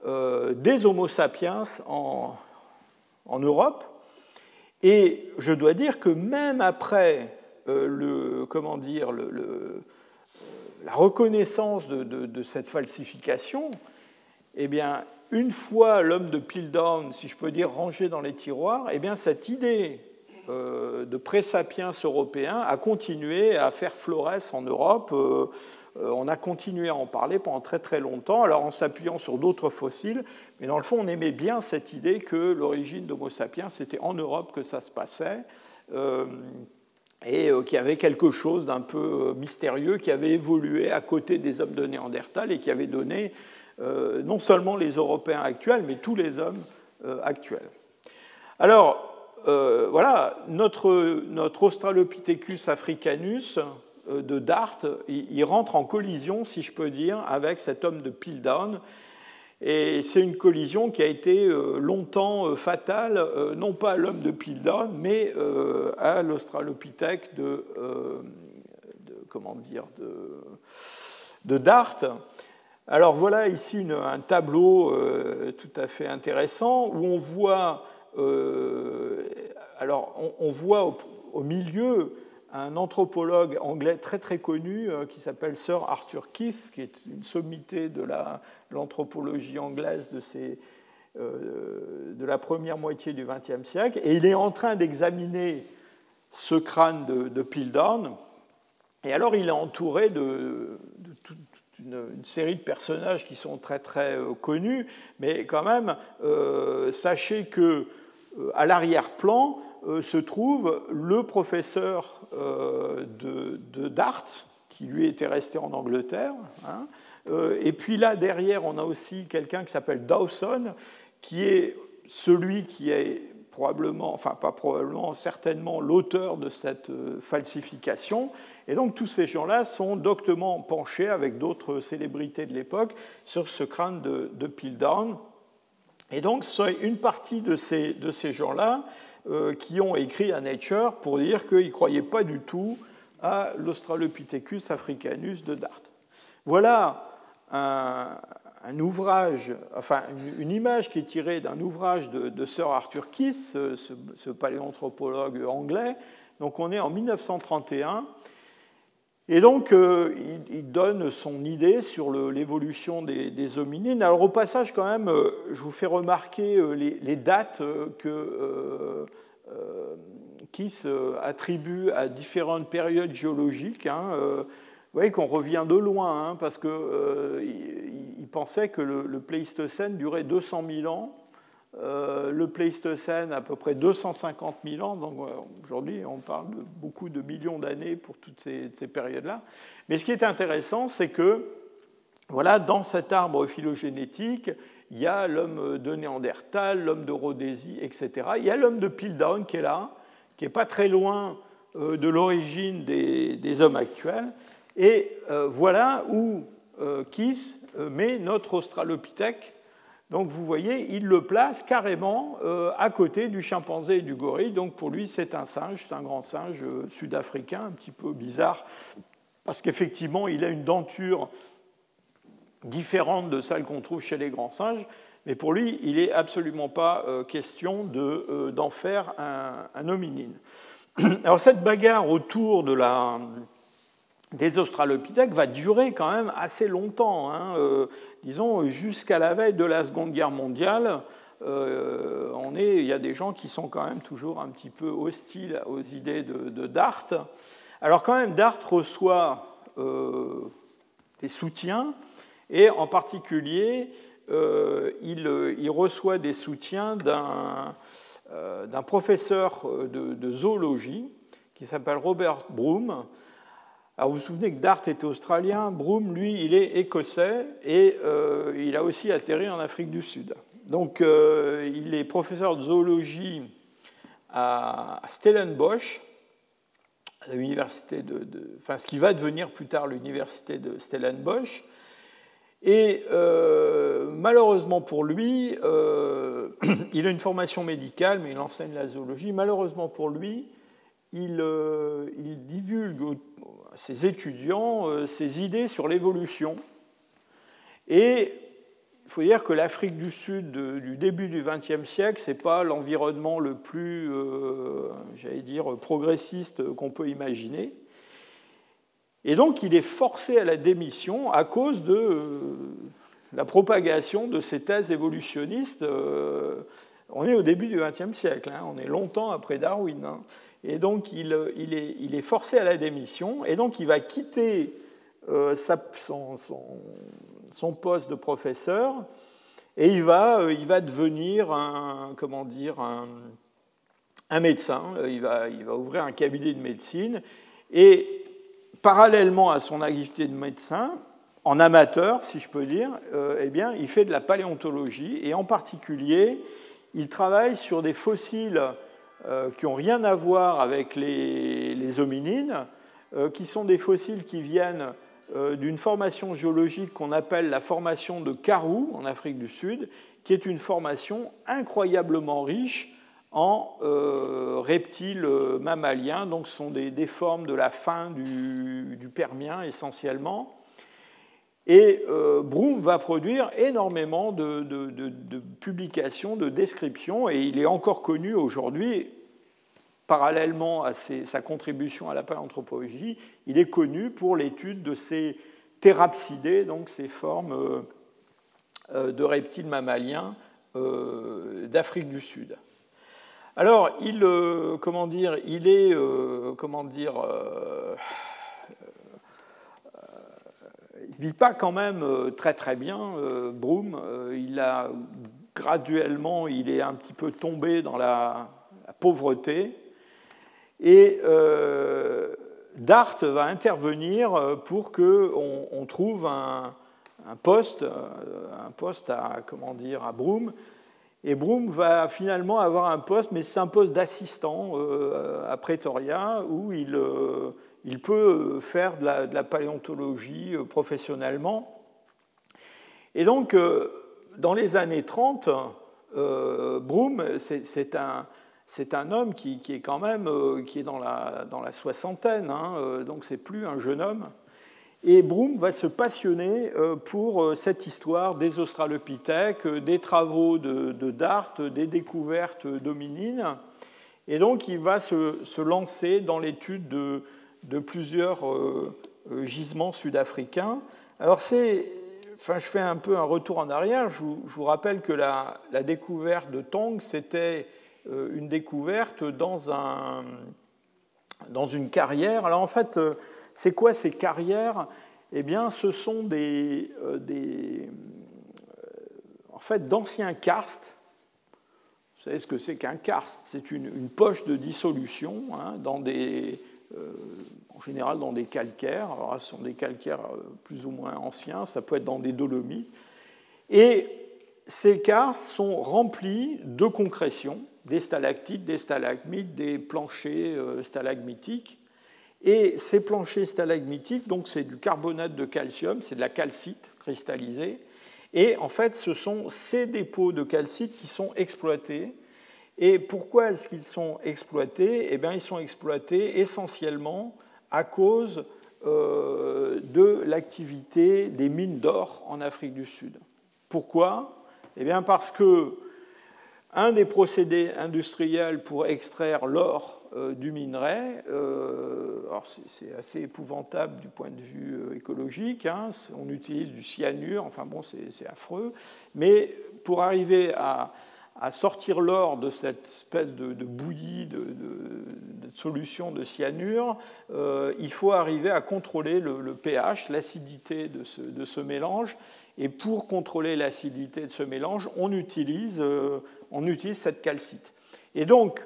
Speaker 2: des Homo sapiens en, Europe. Et je dois dire que même après le, comment dire, la reconnaissance de, cette falsification, eh bien, une fois l'homme de Piltdown, si je peux dire, rangé dans les tiroirs, eh bien, cette idée euh, de présapiens européens a continué à faire florès en Europe. Euh, euh, on a continué à en parler pendant très très longtemps, alors en s'appuyant sur d'autres fossiles, mais dans le fond, on aimait bien cette idée que l'origine d'Homo sapiens, c'était en Europe que ça se passait, et qu'il y avait quelque chose d'un peu mystérieux qui avait évolué à côté des hommes de Néandertal et qui avait donné non seulement les Européens actuels, mais tous les hommes actuels. Alors, euh, voilà, notre, Australopithecus africanus euh, de Dart, il, rentre en collision, si je peux dire, avec cet homme de Piltdown. Et c'est une collision qui a été euh, longtemps fatale, non pas à l'homme de Piltdown, mais à l'Australopithèque de, comment dire, de, Dart. Alors voilà ici un tableau tout à fait intéressant où on voit euh, alors, on, voit au, milieu un anthropologue anglais très très connu euh, qui s'appelle Sir Arthur Keith, qui est une sommité de l'anthropologie anglaise de, euh, de, la première moitié du XXe siècle, et il est en train d'examiner ce crâne de, de. Et alors il est entouré de, toute une, série de personnages qui sont très très connus, mais quand même, sachez que euh, à l'arrière-plan euh, se trouve le professeur euh, de, Dart, qui lui était resté en Angleterre. Hein. Et puis là, derrière, on a aussi quelqu'un qui s'appelle Dawson, qui est celui qui est probablement, enfin pas probablement, certainement l'auteur de cette falsification. Et donc tous ces gens-là sont doctement penchés avec d'autres célébrités de l'époque sur ce crâne de, de Piltdown. Et donc, une partie de ces, de ces gens-là euh, qui ont écrit à Nature pour dire qu'ils ne croyaient pas du tout à l'Australopithecus africanus de Dart. Voilà un, ouvrage, enfin une, image qui est tirée d'un ouvrage de, Sir Arthur Kiss, ce, ce, paléanthropologue anglais. Donc on est en 1931 et donc, euh, il, donne son idée sur l'évolution des, hominines. Alors, au passage, quand même, euh, je vous fais remarquer euh, les, dates que Kiss attribue à différentes périodes géologiques. Hein, vous voyez qu'on revient de loin, hein, parce qu'il il pensait que le, le Pléistocène durait 200 000 ans. Euh, le Pléistocène à peu près 250 000 ans, donc euh, aujourd'hui on parle de beaucoup de millions d'années pour toutes ces, périodes-là. Mais ce qui est intéressant, c'est que voilà, dans cet arbre phylogénétique, il y a l'homme de Néandertal, l'homme de Rhodésie, etc. Il y a l'homme de Piltdown qui est là, qui n'est pas très loin euh, de l'origine des, hommes actuels. Et voilà où euh, Kiss met notre Australopithèque. Donc vous voyez, il le place carrément à côté du chimpanzé et du gorille. Donc pour lui, c'est un singe, c'est un grand singe sud-africain, un petit peu bizarre, parce qu'effectivement, il a une denture différente de celle qu'on trouve chez les grands singes. Mais pour lui, il n'est absolument pas question d'en faire un, un hominine. Alors cette bagarre autour de la, des Australopithèques va durer quand même assez longtemps, hein, euh, disons jusqu'à la veille de la Seconde Guerre mondiale. Euh, on est, il y a des gens qui sont quand même toujours un petit peu hostiles aux idées de, Dart. Alors quand même, Dart reçoit euh, des soutiens et en particulier, il, reçoit des soutiens d'un professeur euh, de, zoologie qui s'appelle Robert Broom. Alors vous vous souvenez que Dart était australien, Broom, lui, il est écossais et euh, il a aussi atterri en Afrique du Sud. Donc il est professeur de zoologie à Stellenbosch, à l'université de, enfin ce qui va devenir plus tard l'université de Stellenbosch. Et euh, malheureusement pour lui, euh, il a une formation médicale, mais il enseigne la zoologie. Malheureusement pour lui, il, euh, divulgue ses étudiants ses idées sur l'évolution. Et il faut dire que l'Afrique du Sud du début du XXe siècle, ce n'est pas l'environnement le plus, j'allais dire, progressiste qu'on peut imaginer. Et donc il est forcé à la démission à cause de euh, la propagation de ces thèses évolutionnistes. Euh, on est au début du XXe siècle, hein, on est longtemps après Darwin. Hein. Et donc il, est, forcé à la démission, et donc il va quitter euh, son, poste de professeur, et il va, devenir un, comment dire, un, médecin, il va, il va ouvrir un cabinet de médecine, et parallèlement à son activité de médecin, en amateur, si je peux dire, euh, eh bien, il fait de la paléontologie. Et en particulier, il travaille sur des fossiles euh, qui n'ont rien à voir avec les, hominines, euh, qui sont des fossiles qui viennent d'une formation géologique qu'on appelle la formation de Karoo en Afrique du Sud, qui est une formation incroyablement riche en euh, reptiles euh, mammaliens, donc ce sont des, formes de la fin du, Permien essentiellement. Et euh, Broom va produire énormément de, publications, de descriptions, et il est encore connu aujourd'hui, parallèlement à sa contribution à la paléanthropologie, il est connu pour l'étude de ces thérapsidés, donc ces formes de reptiles mammaliens d'Afrique du Sud. Alors, il, euh, comment dire, il est, euh, euh, vit pas quand même très très bien. Broom, il a graduellement, il est un petit peu tombé dans la, pauvreté, et Dart va intervenir pour que on, trouve un, poste, un poste à comment dire, à Broom et Broom va finalement avoir un poste, mais c'est un poste d'assistant euh, à Pretoria, où il, euh, il peut faire de la, paléontologie euh, professionnellement. Et donc, dans les années 30, Broom, c'est un, un, homme qui, est quand même qui est dans la, dans la soixantaine, hein, donc c'est plus un jeune homme. Et Broom va se passionner euh, pour euh, cette histoire des Australopithèques, euh, des travaux de, Dart, des découvertes d'hominines. Et donc il va se, lancer dans l'étude de, plusieurs gisements sud-africains. Alors c'est, enfin je fais un peu un retour en arrière. Je vous, rappelle que la, la, découverte de Tong, c'était une découverte dans, un, dans une carrière. Alors en fait c'est quoi ces carrières? Eh bien, ce sont des, euh, euh, en fait, d'anciens karstes. Vous savez ce que c'est qu'un karst? C'est une, poche de dissolution hein, dans des, euh, en général dans des calcaires. Alors ce sont des calcaires plus ou moins anciens, ça peut être dans des dolomies. Et ces karstes sont remplis de concrétions, des stalactites, des stalagmites, des planchers stalagmitiques. Et ces planchers stalagmitiques, donc c'est du carbonate de calcium, c'est de la calcite cristallisée. Et en fait, ce sont ces dépôts de calcite qui sont exploités. Et pourquoi est-ce qu'ils sont exploités? Eh bien, ils sont exploités essentiellement à cause euh, de l'activité des mines d'or en Afrique du Sud. Pourquoi? Eh bien, parce que un des procédés industriels pour extraire l'or euh, du minerai, euh, c'est assez épouvantable du point de vue euh, écologique, hein, on utilise du cyanure, enfin bon, c'est affreux, mais pour arriver à, sortir l'or de cette espèce de, bouillie, de, solution de cyanure, il faut arriver à contrôler le, pH, l'acidité de ce, de ce, mélange, et pour contrôler l'acidité de ce mélange, on utilise, on utilise cette calcite. Et donc,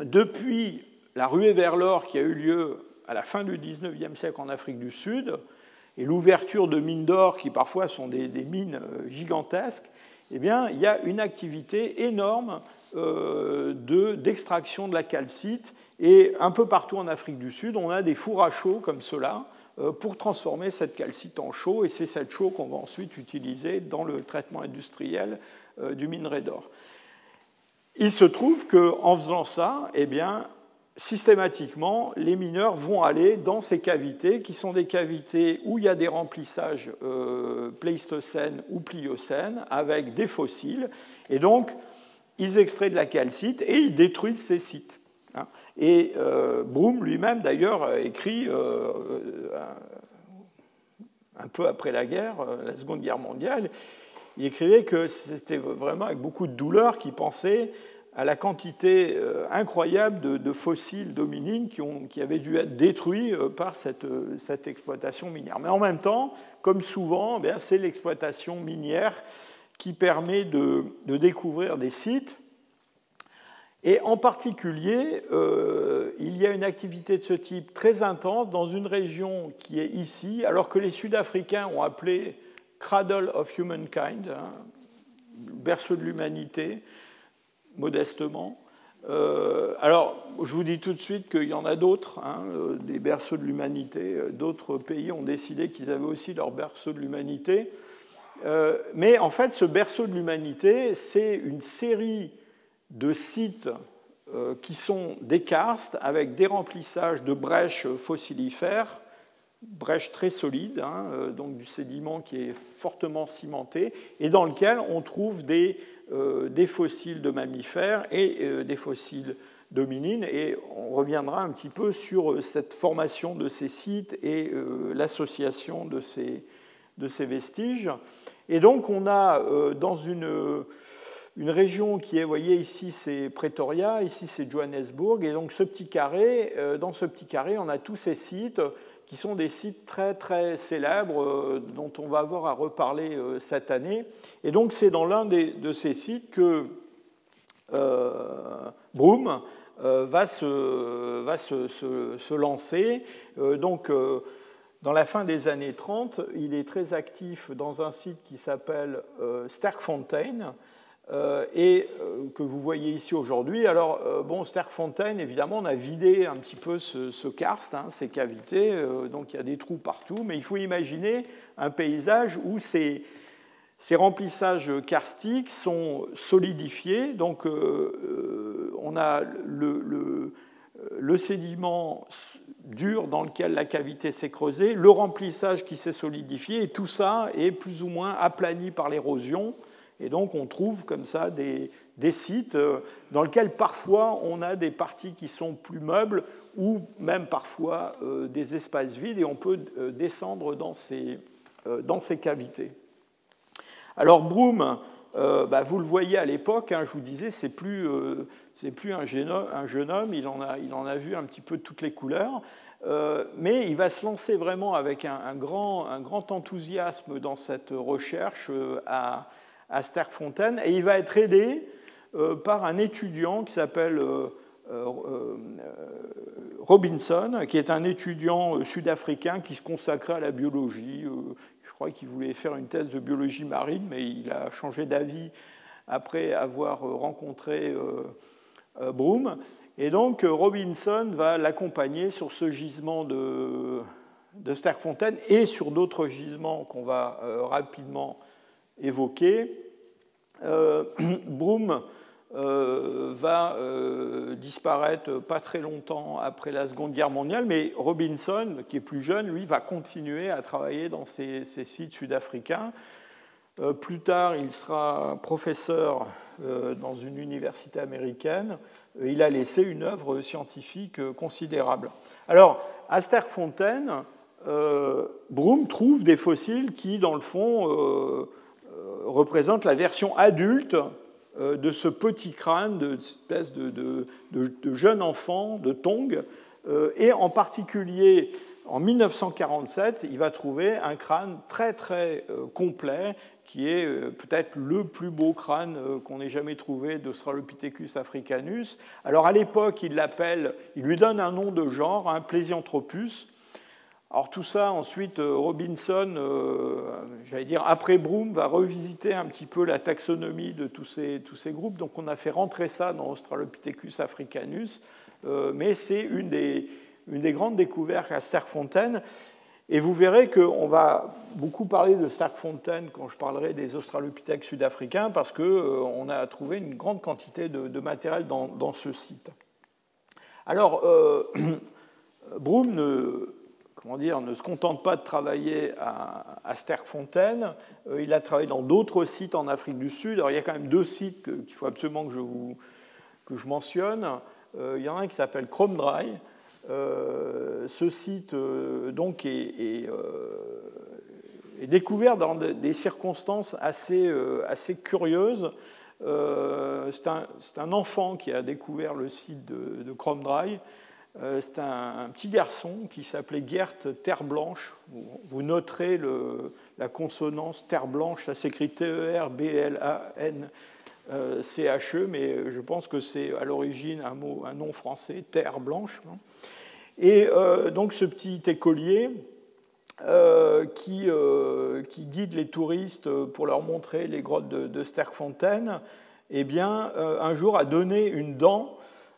Speaker 2: depuis la ruée vers l'or qui a eu lieu à la fin du XIXe siècle en Afrique du Sud, et l'ouverture de mines d'or qui parfois sont des, mines euh, gigantesques, eh bien, il y a une activité énorme euh, d'extraction de, la calcite. Et un peu partout en Afrique du Sud, on a des fours à chaud comme cela euh, pour transformer cette calcite en chaux. Et c'est cette chaux qu'on va ensuite utiliser dans le traitement industriel du minerai d'or. Il se trouve qu'en faisant ça, eh bien, systématiquement, les mineurs vont aller dans ces cavités, qui sont des cavités où il y a des remplissages euh, pléistocènes ou pliocènes avec des fossiles. Et donc, ils extraient de la calcite et ils détruisent ces sites. Hein. Et euh, Broom lui-même, d'ailleurs, écrit euh, un peu après la guerre, la Seconde Guerre mondiale, il écrivait que c'était vraiment avec beaucoup de douleur qu'il pensait à la quantité euh, incroyable de, fossiles d'hominines qui, avaient dû être détruits euh, par cette, euh, exploitation minière. Mais en même temps, comme souvent, eh c'est l'exploitation minière qui permet de, découvrir des sites. Et en particulier, il y a une activité de ce type très intense dans une région qui est ici, alors que les Sud-Africains ont appelé Cradle of Humankind, hein, berceau de l'humanité, modestement. Euh, alors, je vous dis tout de suite qu'il y en a d'autres, hein, euh, des berceaux de l'humanité. D'autres pays ont décidé qu'ils avaient aussi leur berceau de l'humanité. Euh, mais en fait, ce berceau de l'humanité, c'est une série de sites qui sont des karstes avec des remplissages de brèches fossilifères brèche très solide, hein, euh, donc du sédiment qui est fortement cimenté, et dans lequel on trouve des, euh, des fossiles de mammifères et euh, des fossiles d'hominines. Et on reviendra un petit peu sur cette formation de ces sites et l'association de ces, de ces vestiges. Et donc on a dans une, une région qui est, vous voyez ici c'est Pretoria, ici c'est Johannesburg, et donc ce petit carré, dans ce petit carré on a tous ces sites qui sont des sites très très célèbres euh, dont on va avoir à reparler euh, cette année. Et donc c'est dans l'un de ces sites que euh, Broom va, se, va se, se, lancer. donc dans la fin des années 30, il est très actif dans un site qui s'appelle Sterkfontein, euh, et euh, que vous voyez ici aujourd'hui. Alors, euh, bon, évidemment, on a vidé un petit peu ce, karst, hein, ces cavités, donc il y a des trous partout, mais il faut imaginer un paysage où ces, ces remplissages karstiques sont solidifiés, donc on a le, sédiment dur dans lequel la cavité s'est creusée, le remplissage qui s'est solidifié, et tout ça est plus ou moins aplani par l'érosion. Et donc on trouve comme ça des, sites euh, dans lesquels parfois on a des parties qui sont plus meubles ou même parfois euh, des espaces vides et on peut euh, descendre dans ces, dans ces cavités. Alors Broom, bah, vous le voyez à l'époque, hein, je vous disais, c'est plus, plus un, jeune homme, il en, a, il en a vu un petit peu toutes les couleurs. mais il va se lancer vraiment avec un, grand, un grand enthousiasme dans cette recherche à, à Sterkfontein, et il va être aidé euh, par un étudiant qui s'appelle euh, euh, Robinson, qui est un étudiant sud-africain qui se consacrait à la biologie. Je crois qu'il voulait faire une thèse de biologie marine, mais il a changé d'avis après avoir rencontré Broom. Et donc Robinson va l'accompagner sur ce gisement de, de et sur d'autres gisements qu'on va rapidement évoquer. Broom euh, va euh, disparaître pas très longtemps après la Seconde Guerre mondiale, mais Robinson, qui est plus jeune, lui, va continuer à travailler dans ces, sites sud-africains. Euh, plus tard, il sera professeur dans une université américaine. Il a laissé une œuvre scientifique considérable. Alors, à Sterkfontein, Broom trouve des fossiles qui, dans le fond, représentent la version adulte euh, de ce petit crâne, de espèce de, jeune enfant de Tong. Euh, et en particulier, en 1947, il va trouver un crâne très très euh, complet qui est peut-être le plus beau crâne qu'on ait jamais trouvé d'Australopithecus africanus. Alors à l'époque, il l'appelle, il lui donne un nom de genre, un Plesianthropus, alors tout ça, ensuite, euh, Robinson, euh, j'allais dire, après Broom, va revisiter un petit peu la taxonomie de tous ces, tous ces groupes. Donc on a fait rentrer ça dans Australopithecus africanus, euh, mais c'est une des, une des grandes découvertes à Sterkfontein. Et vous verrez qu'on va beaucoup parler de Sterkfontein quand je parlerai des Australopithèques sud-africains, parce qu'on a trouvé une grande quantité de, matériel dans, dans, ce site. Alors, Broom ne dire, ne se contente pas de travailler à, à euh, il a travaillé dans d'autres sites en Afrique du Sud. Alors il y a quand même deux sites qu'il faut absolument que je, vous, que je mentionne. Euh, il y en a un qui s'appelle Chrome Dry. Euh, ce site donc est, est, découvert dans des circonstances assez, assez curieuses. c'est un, un, enfant qui a découvert le site de, de Chrome Dry. Euh, c'est un, petit garçon qui s'appelait Gert Terre Blanche. Vous noterez la consonance Terre Blanche, ça s'écrit T-E-R-B-L-A-N-C-H-E, mais je pense que c'est à l'origine un, mot, un nom français, Terre Blanche. Et euh, donc ce petit écolier euh, qui, qui, guide les touristes pour leur montrer les grottes de, de Sterkfontein, eh bien, un jour a donné une dent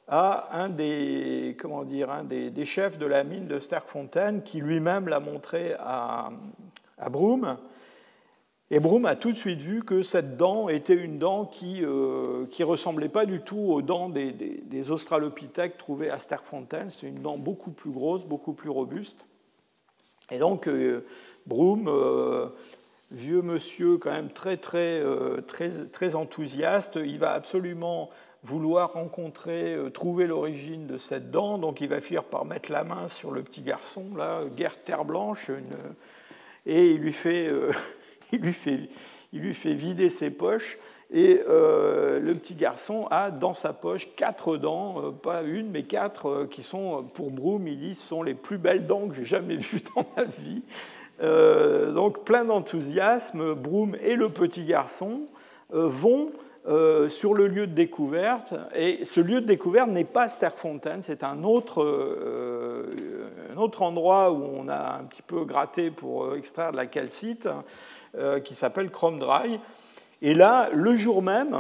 Speaker 2: à un des, comment dire, un des, chefs de la mine de Sterkfontein qui lui-même l'a montré à, à. Et Broom a tout de suite vu que cette dent était une dent qui ne euh, ressemblait pas du tout aux dents des, australopithèques trouvés à Sterkfontein. C'est une dent beaucoup plus grosse, beaucoup plus robuste. Et donc, euh, euh, vieux monsieur quand même très, très, très, très enthousiaste, il va absolument vouloir rencontrer, euh, trouver l'origine de cette dent. Donc il va finir par mettre la main sur le petit garçon, là, guerre terre blanche, et il lui, fait, euh, il, lui fait, il lui fait vider ses poches. Et euh, le petit garçon a dans sa poche quatre dents, pas une, mais quatre, qui sont, pour Broom, il dit, sont les plus belles dents que j'ai jamais vues dans ma vie. donc plein d'enthousiasme, Broom et le petit garçon vont euh, sur le lieu de découverte. Et ce lieu de découverte n'est pas Sterkfontein, c'est un autre, euh, un autre endroit où on a un petit peu gratté pour extraire de la calcite, euh, qui s'appelle Chrome Dry. Et là, le jour même,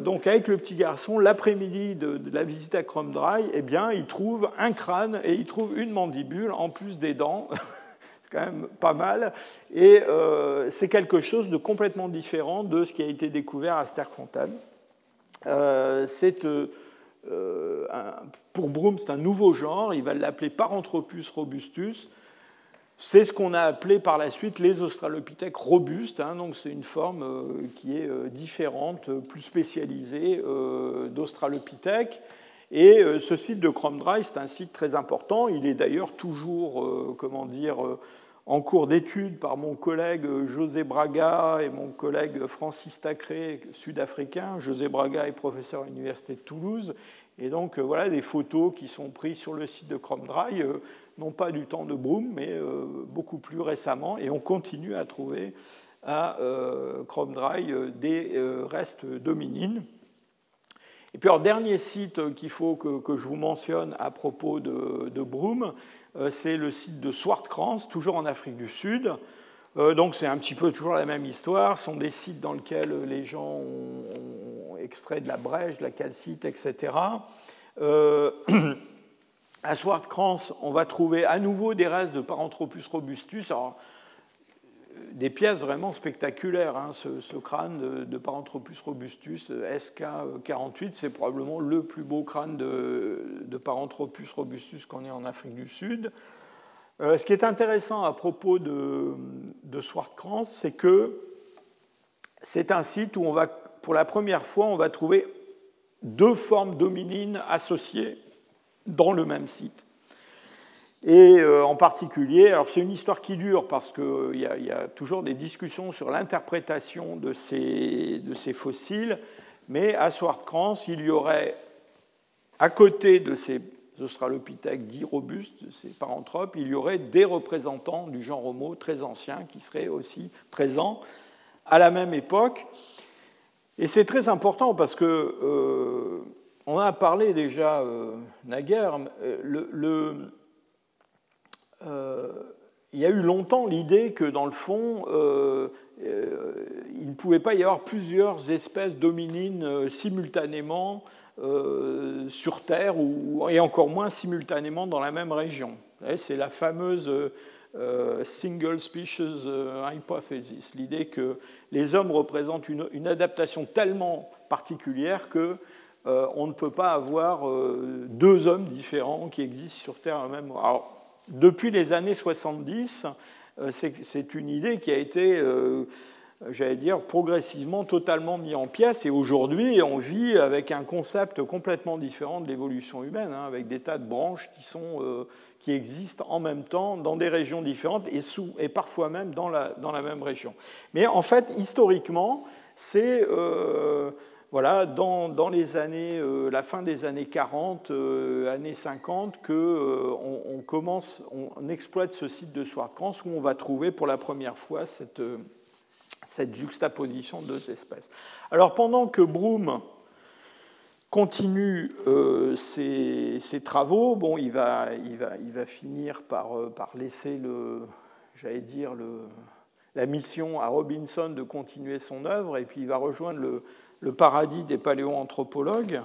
Speaker 2: donc avec le petit garçon, l'après-midi de, la visite à Chrome Dry, eh bien, il trouve un crâne et il trouve une mandibule en plus des dents. c'est quand même pas mal. Et euh, c'est quelque chose de complètement différent de ce qui a été découvert à Sterkfontein. Euh, euh, pour Broom, c'est un nouveau genre, il va l'appeler Paranthropus robustus. C'est ce qu'on a appelé par la suite les australopithèques robustes, hein. donc c'est une forme qui est différente, plus spécialisée d'australopithèques. Et ce site de Chrome Dry, c'est un site très important. Il est d'ailleurs toujours, comment dire, en cours d'étude par mon collègue José Braga et mon collègue Francis Tacré, sud-africain. José Braga est professeur à l'Université de Toulouse. Et donc, euh, voilà des photos qui sont prises sur le site de Chrome Dry, euh, non pas du temps de Broom, mais euh, beaucoup plus récemment. Et on continue à trouver à Chrome Dry des restes d'hominines. Et puis, dernier site qu'il faut que, je vous mentionne à propos de, de Broom, euh, c'est le site de Swartkrans, toujours en Afrique du Sud. donc c'est un petit peu toujours la même histoire. Ce sont des sites dans lesquels les gens ont, extrait de la brèche, de la calcite, etc. à Swartkrans, on va trouver à nouveau des restes de Paranthropus robustus. Des pièces vraiment spectaculaires. Hein. Ce, crâne de, Paranthropus robustus SK48, c'est probablement le plus beau crâne de, Paranthropus robustus qu'on ait en Afrique du Sud. Euh, ce qui est intéressant à propos de, Swartkrans, c'est que c'est un site où pour la première fois, on va trouver deux formes dominines associées dans le même site. Et euh, en particulier, alors c'est une histoire qui dure parce qu'il euh, y, a toujours des discussions sur l'interprétation de ces, de ces fossiles, mais à Swartkrans, il y aurait, à côté de ces australopithèques dits robustes, ces paranthropes, il y aurait des représentants du genre Homo très anciens qui seraient aussi présents à la même époque. Et c'est très important parce que euh, on a parlé déjà naguère, le, il y a eu longtemps l'idée que, dans le fond, euh, euh, il ne pouvait pas y avoir plusieurs espèces dominines simultanément sur Terre, ou, et encore moins simultanément dans la même région. C'est la fameuse single species hypothesis, l'idée que les hommes représentent une, adaptation tellement particulière que on ne peut pas avoir deux hommes différents qui existent sur Terre même. Alors, depuis les années 70, euh, c'est une idée qui a été, euh, j'allais dire, progressivement totalement mise en pièces. Et aujourd'hui, on vit avec un concept complètement différent de l'évolution humaine, hein, avec des tas de branches qui, sont, euh, qui existent en même temps dans des régions différentes et, sous, et parfois même dans la, dans la même région. Mais en fait, historiquement, c'est voilà, dans, les années, euh, la fin des années 40, euh, années 50, qu'on euh, commence, on exploite ce site de Swartkrans où on va trouver pour la première fois cette, juxtaposition de deux espèces. Alors pendant que Broom continue ses, travaux, bon, il va, finir par, laisser le, j'allais dire la mission à Robinson de continuer son œuvre, et puis il va rejoindre le le paradis des paléoanthropologues.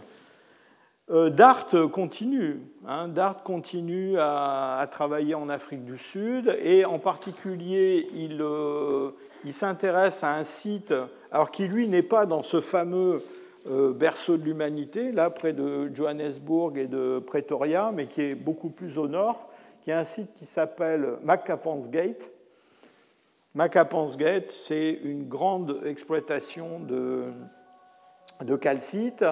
Speaker 2: Euh, Dart continue. Hein. Dart continue à, travailler en Afrique du Sud et en particulier, il, euh, il s'intéresse à un site, alors qui lui n'est pas dans ce fameux euh, berceau de l'humanité, là près de Johannesburg et de Pretoria, mais qui est beaucoup plus au nord, qui est un site qui s'appelle Gate. Macapans Gate, c'est une grande exploitation de, de calcite.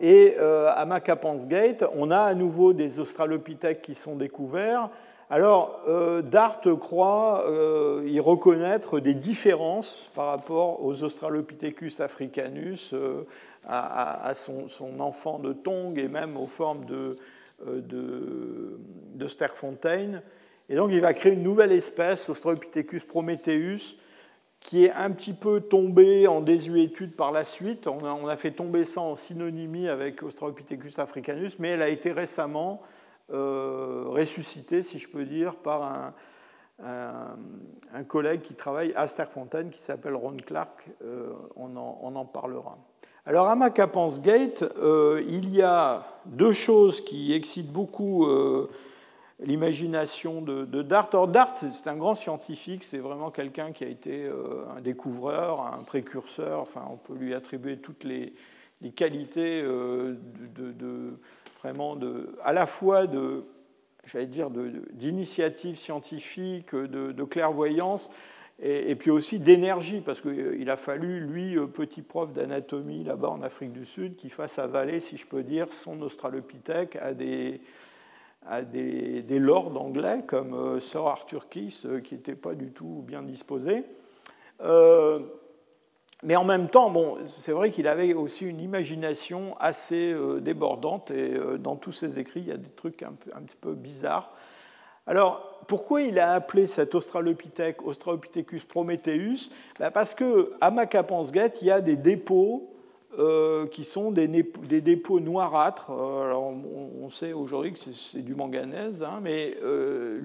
Speaker 2: Et euh, à Macapans Gate, on a à nouveau des australopithèques qui sont découverts. Alors, euh, Dart croit euh, y reconnaître des différences par rapport aux Australopithecus africanus, à, son, enfant de Tong et même aux formes de, de, de Sterkfontein. Et donc, il va créer une nouvelle espèce, l'Australopithecus prometheus, qui est un petit peu tombé en désuétude par la suite. On a, fait tomber ça en synonymie avec Australopithecus africanus, mais elle a été récemment euh, ressuscitée, si je peux dire, par un, un, collègue qui travaille à Sterkfontein, qui s'appelle Ron Clark. Euh, on, en, parlera. Alors à Macapans Gate, euh, il y a deux choses qui excitent beaucoup l'imagination de, Dart. Or, Dart, c'est un grand scientifique, c'est vraiment quelqu'un qui a été euh, un découvreur, un précurseur, enfin, on peut lui attribuer toutes les, qualités euh, de, vraiment de, à la fois de, j'allais dire, d'initiative scientifique, de, clairvoyance, et, puis aussi d'énergie, parce qu'il a fallu, lui, euh, petit prof d'anatomie là-bas en Afrique du Sud, qui fasse avaler, si je peux dire, son australopithèque à des à des, lords anglais comme euh, Sir Arthur Keith, euh, qui n'était pas du tout bien disposé. Euh, mais en même temps, bon, c'est vrai qu'il avait aussi une imagination assez débordante, et dans tous ses écrits, il y a des trucs un, petit peu bizarres. Alors, pourquoi il a appelé cet Australopithèque Australopithecus prometheus? Ben, Parce qu'à Macapansgate, il y a des dépôts euh, qui sont des, dépôts noirâtres. Euh, alors, on, sait aujourd'hui que c'est du manganèse, hein, mais euh,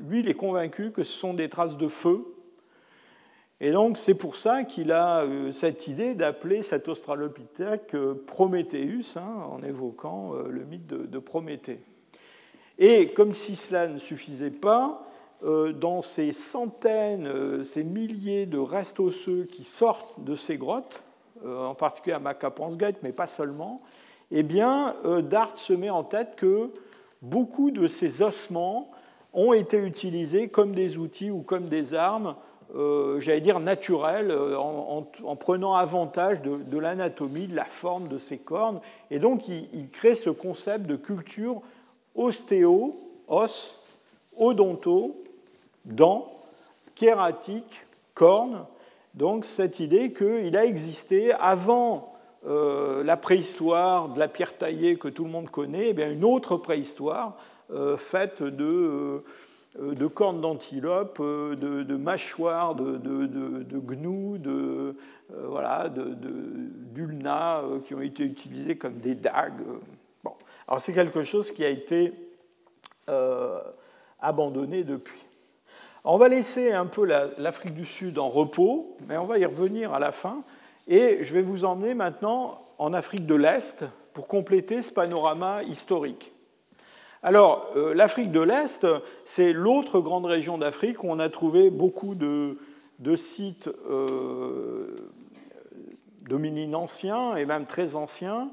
Speaker 2: lui, il est convaincu que ce sont des traces de feu Et donc c'est pour ça qu'il a cette idée d'appeler cet australopithèque Prométhéeus, hein, en évoquant le mythe de Prométhée. Et comme si cela ne suffisait pas, dans ces centaines, ces milliers de restes osseux qui sortent de ces grottes, en particulier à Macapansgate, mais pas seulement, eh bien, Dart se met en tête que beaucoup de ces ossements ont été utilisés comme des outils ou comme des armes, euh, j'allais dire naturelles, euh, en, prenant avantage de, l'anatomie, de la forme de ces cornes. Et donc, il, crée ce concept de culture ostéo, os, odonto, dents, kératique, cornes. Donc, cette idée qu'il a existé avant euh, la préhistoire de la pierre taillée que tout le monde connaît, eh bien une autre préhistoire euh, faite de, euh, de cornes d'antilope, de, mâchoires de, gnous, de, voilà, d'ulna qui ont été utilisées comme des dagues. Bon. Alors c'est quelque chose qui a été abandonné depuis. On va laisser un peu l'Afrique du Sud en repos, mais on va y revenir à la fin. Et je vais vous emmener maintenant en Afrique de l'Est pour compléter ce panorama historique. Alors, euh, l'Afrique de l'Est, c'est l'autre grande région d'Afrique où on a trouvé beaucoup de, sites euh, dominines anciens et même très anciens.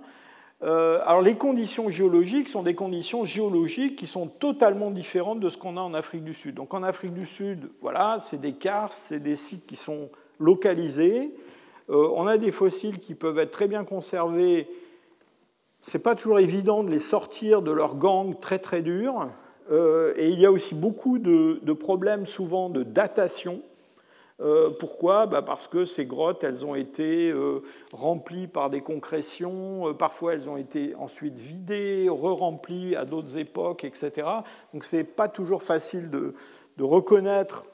Speaker 2: Euh, alors, les conditions géologiques sont des conditions géologiques qui sont totalement différentes de ce qu'on a en Afrique du Sud. Donc, en Afrique du Sud, voilà, c'est des karstes, c'est des sites qui sont localisés. Euh, on a des fossiles qui peuvent être très bien conservés. Ce n'est pas toujours évident de les sortir de leur gang très très dur. Euh, et il y a aussi beaucoup de, problèmes souvent de datation. Euh, pourquoi? Bah, Parce que ces grottes, elles ont été remplies par des concrétions, parfois elles ont été ensuite vidées, re-remplies à d'autres époques, etc. Donc ce n'est pas toujours facile de reconnaître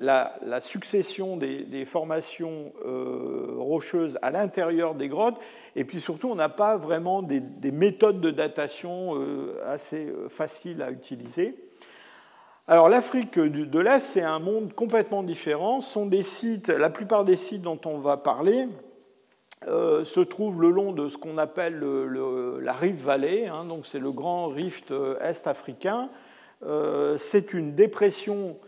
Speaker 2: la, succession des, formations euh, rocheuses à l'intérieur des grottes, et puis surtout, on n'a pas vraiment des, méthodes de datation euh, assez euh, faciles à utiliser. Alors l'Afrique de l'Est, c'est un monde complètement différent. La plupart des sites dont on va parler se trouvent le long de ce qu'on appelle la Rift Valley, hein, donc c'est le grand rift est-africain. c'est une dépression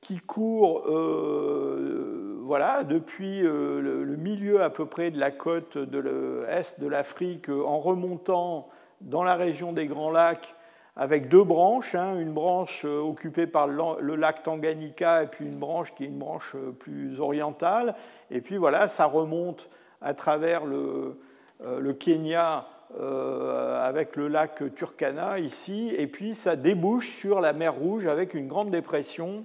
Speaker 2: qui court euh, voilà, depuis euh, le, milieu à peu près de la côte de l'est de l'Afrique en remontant dans la région des Grands Lacs avec deux branches, hein, une branche euh, occupée par le lac Tanganyika et puis une branche qui est une branche plus orientale. Et puis voilà, ça remonte à travers le, le Kenya avec le lac Turkana ici, et puis ça débouche sur la mer Rouge avec une grande dépression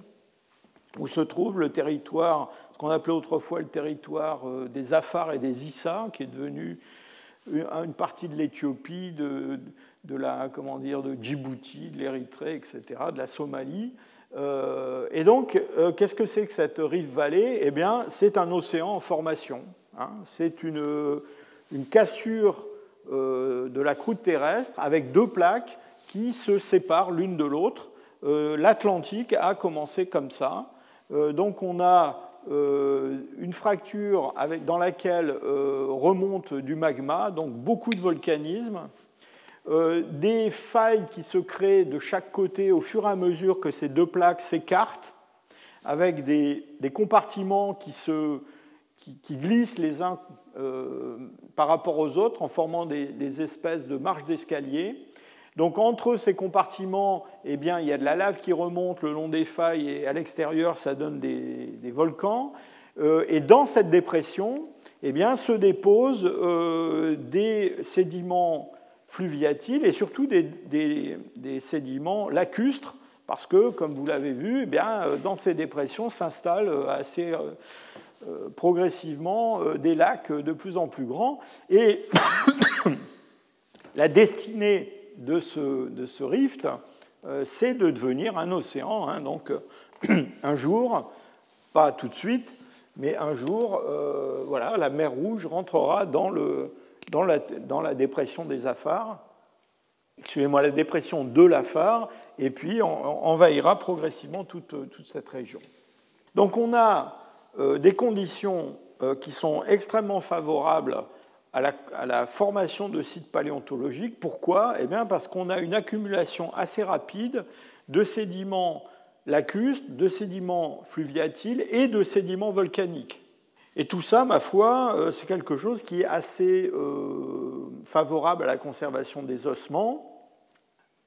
Speaker 2: où se trouve le territoire, ce qu'on appelait autrefois le territoire euh, des Afars et des Issa, qui est devenu une partie de l'Éthiopie, la, comment dire, de Djibouti, de l'Érythrée, etc., de la Somalie. Euh, et donc, euh, qu'est-ce que c'est que cette rive vallée? Eh bien, c'est un océan en formation. Hein. C'est une, une, cassure de la croûte terrestre avec deux plaques qui se séparent l'une de l'autre. L'Atlantique a commencé comme ça. Euh, donc on a euh, une fracture dans laquelle euh, remonte du magma, donc beaucoup de volcanisme, des failles qui se créent de chaque côté au fur et à mesure que ces deux plaques s'écartent, avec des, compartiments qui, glissent les uns par rapport aux autres en formant des espèces de marches d'escalier. Donc entre ces compartiments, eh bien, il y a de la lave qui remonte le long des failles et à l'extérieur, ça donne des, volcans. Euh, et dans cette dépression, eh bien, se déposent euh, des sédiments fluviatiles et surtout des, sédiments lacustres, parce que, comme vous l'avez vu, eh bien, dans ces dépressions s'installent assez euh, progressivement des lacs de plus en plus grands. Et la destinée de ce, de ce rift, euh, c'est de devenir un océan. Hein. donc euh, un jour, pas tout de suite, mais un jour, euh, voilà, la mer Rouge rentrera dans, le, dans, la, la dépression des excusez-moi, la dépression de l'Afar, et puis on, envahira progressivement toute, cette région. Donc on a des conditions qui sont extrêmement favorables à la, formation de sites paléontologiques. Pourquoi? Eh bien parce qu'on a une accumulation assez rapide de sédiments lacustres, de sédiments fluviatiles et de sédiments volcaniques. Et tout ça, ma foi, euh, c'est quelque chose qui est assez euh, favorable à la conservation des ossements.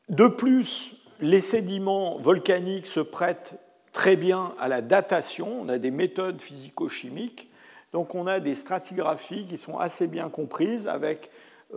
Speaker 2: De plus, les sédiments volcaniques se prêtent très bien à la datation. On a des méthodes physico-chimiques donc on a des stratigraphies qui sont assez bien comprises avec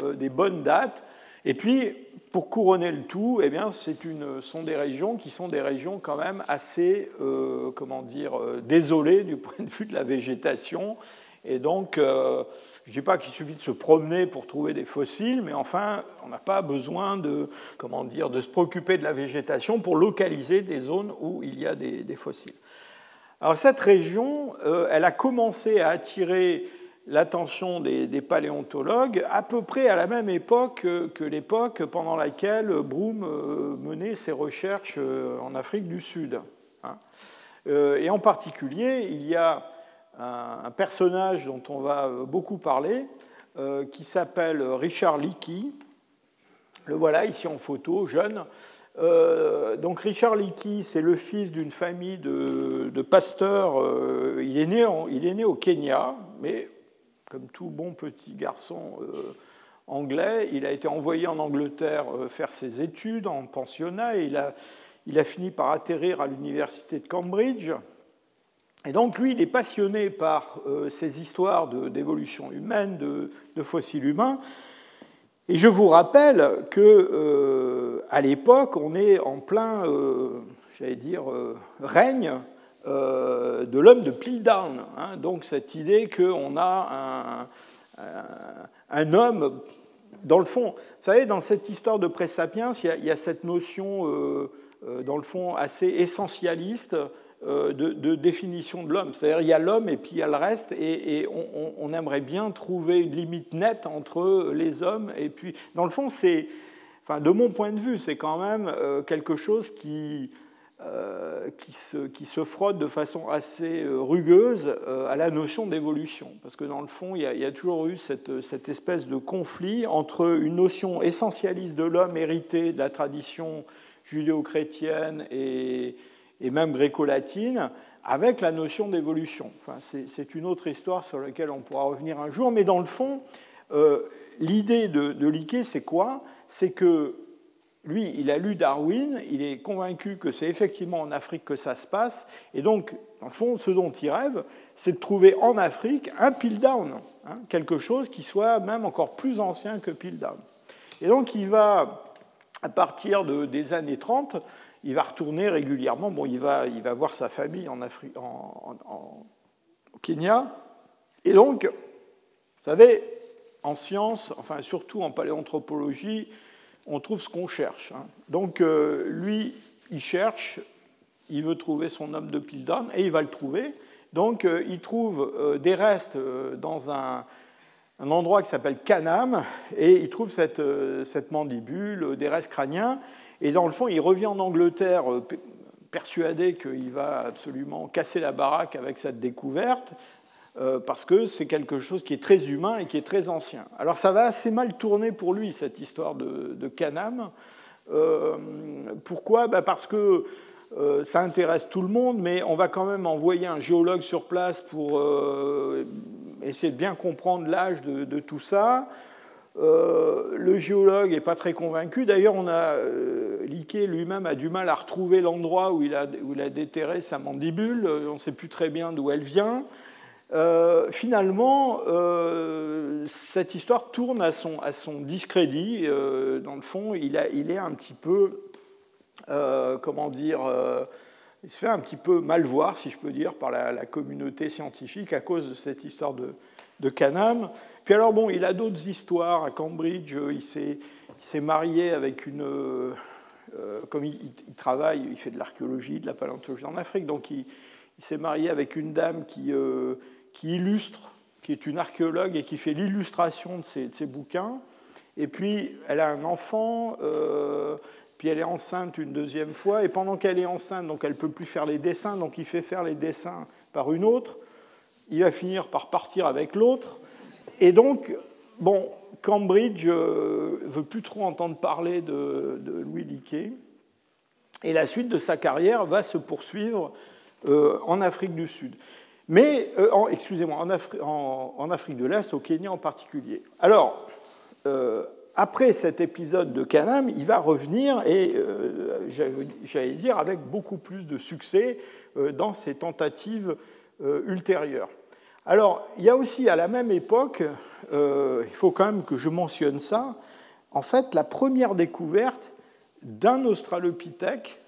Speaker 2: euh, des bonnes dates. Et puis, pour couronner le tout, eh bien, sont des régions qui sont des régions quand même assez, euh, comment dire, euh, désolées du point de vue de la végétation. Et donc, je ne dis pas qu'il suffit de se promener pour trouver des fossiles, mais enfin, on n'a pas besoin de, comment dire, de se préoccuper de la végétation pour localiser des zones où il y a des fossiles. Alors cette région, euh, elle a commencé à attirer l'attention des, paléontologues à peu près à la même époque que l'époque pendant laquelle Broom euh, menait ses recherches euh, en Afrique du Sud. Hein. Et en particulier, il y a un personnage dont on va beaucoup parler, qui s'appelle Richard Leakey. Le voilà ici en photo, jeune, euh, donc Richard Leakey, c'est le fils d'une famille de, pasteurs. Euh, il, est né il, est né au Kenya, mais comme tout bon petit garçon euh, anglais, il a été envoyé en Angleterre faire ses études en pensionnat et il a, il a fini par atterrir à l'université de Cambridge. Et donc lui, il est passionné par ces histoires d'évolution humaine, de, de, fossiles humains. Et je vous rappelle que euh, à l'époque, on est en plein, euh, j'allais dire, euh, de l'homme de Piltdown. Hein. donc cette idée qu'on a un, homme, dans le fond, vous savez, dans cette histoire de Pré-Sapiens, il, y a cette notion, dans le fond, assez essentialiste euh, de, définition de l'homme. C'est-à-dire il y a l'homme et puis il y a le reste, et, on, aimerait bien trouver une limite nette entre les hommes. Et puis, dans le fond, c'est, enfin, de mon point de vue, c'est quand même euh, quelque chose qui, euh, qui, se, qui, se, frotte de façon assez rugueuse à la notion d'évolution. Parce que dans le fond, il y a, toujours eu cette, cette, espèce de conflit entre une notion essentialiste de l'homme héritée de la tradition judéo-chrétienne et, et même gréco-latine, avec la notion d'évolution. Enfin, c'est une autre histoire sur laquelle on pourra revenir un jour, mais dans le fond, euh, l'idée de, de c'est quoi? C'est que lui, il a lu Darwin, il est convaincu que c'est effectivement en Afrique que ça se passe, et donc, dans le fond, ce dont il rêve, c'est de trouver en Afrique un Piltdown, hein, quelque chose qui soit même encore plus ancien que Piltdown. Et donc, il va, à partir de, des années 30, il va retourner régulièrement. Bon, il va, il va voir sa famille en Afrique, en, au Kenya. Et donc, vous savez, en science, enfin surtout en paléanthropologie, on trouve ce qu'on cherche. Hein. Donc, euh, lui, il cherche, il veut trouver son homme de Pildan et il va le trouver. Donc, euh, il trouve euh, des restes dans un, endroit qui s'appelle Canam et il trouve cette, cette mandibule, des restes crâniens. Et dans le fond, il revient en Angleterre persuadé qu'il va absolument casser la baraque avec cette découverte, euh, parce que c'est quelque chose qui est très humain et qui est très ancien. Alors ça va assez mal tourner pour lui, cette histoire de, Canam. Euh, pourquoi? Bah, Parce que ça intéresse tout le monde, mais on va quand même envoyer un géologue sur place pour essayer de bien comprendre l'âge de, tout ça. Euh, le géologue n'est pas très convaincu. D'ailleurs, on a euh, lui-même a du mal à retrouver l'endroit où, il a, déterré sa mandibule. Euh, on ne sait plus très bien d'où elle vient. Euh, finalement, cette histoire tourne à son, à son discrédit. dans le fond, il, est un petit peu, comment dire, il se fait un petit peu mal voir, si je peux dire, par la, communauté scientifique à cause de cette histoire de, de Canam. Puis alors, bon, il a d'autres histoires. À Cambridge, euh, il s'est marié avec une. Euh, euh, comme il, travaille, il fait de l'archéologie, de la paléontologie en Afrique, donc il, s'est marié avec une dame qui, qui, illustre, qui est une archéologue et qui fait l'illustration de ses, bouquins. Et puis, elle a un enfant, puis elle est enceinte une deuxième fois, et pendant qu'elle est enceinte, donc elle ne peut plus faire les dessins, donc il fait faire les dessins par une autre. il va finir par partir avec l'autre. Et donc, bon, Cambridge ne euh, veut plus trop entendre parler de, Louis Liquet. Et la suite de sa carrière va se poursuivre euh, en Afrique du Sud. Mais, euh, excusez-moi, en, Afrique de l'Est, au Kenya en particulier. Alors, après cet épisode de Canam, il va revenir, et j'allais dire avec beaucoup plus de succès dans ses tentatives ultérieures. Alors, il y a aussi à la même époque, euh, il faut quand même que je mentionne ça, en fait, la première découverte d'un Australopithèque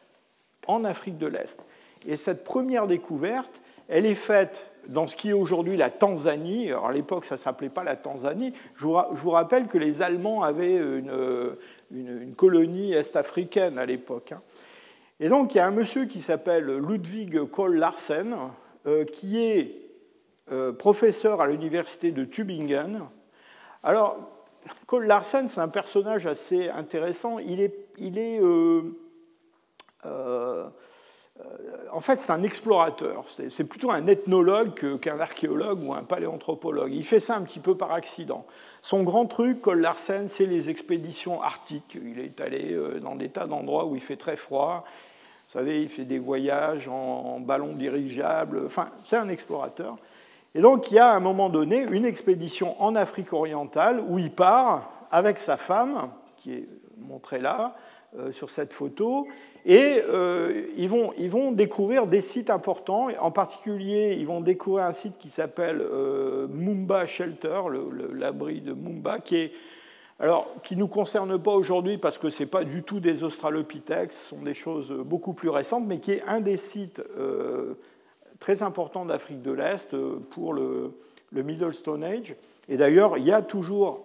Speaker 2: en Afrique de l'Est. Et cette première découverte, elle est faite dans ce qui est aujourd'hui la Tanzanie. Alors à l'époque, ça ne s'appelait pas la Tanzanie. Je vous rappelle que les Allemands avaient une, colonie est-africaine à l'époque. Hein. Et donc, il y a un monsieur qui s'appelle Ludwig Kohl Larsen, euh, qui est euh, professeur à l'université de Tübingen. Alors, Cole Larsen, c'est un personnage assez intéressant. Il est, euh, euh, en fait, c'est un explorateur. C'est plutôt un ethnologue qu'un archéologue ou un paléanthropologue. Il fait ça un petit peu par accident. Son grand truc, Cole Larsen, c'est les expéditions arctiques. Il est allé dans des tas d'endroits où il fait très froid. Vous savez, il fait des voyages en ballon dirigeable. Enfin, c'est un explorateur. Et donc il y a à un moment donné une expédition en Afrique orientale où il part avec sa femme, qui est montrée là, euh, sur cette photo, et euh, ils, vont, ils, vont, découvrir des sites importants. En particulier, ils vont découvrir un site qui s'appelle euh, Mumba Shelter, l'abri de Mumba, qui est alors, qui ne nous concerne pas aujourd'hui parce que ce n'est pas du tout des australopithèques, ce sont des choses beaucoup plus récentes, mais qui est un des sites très important d'Afrique de l'Est euh, pour le, Middle Stone Age. Et d'ailleurs, il y a toujours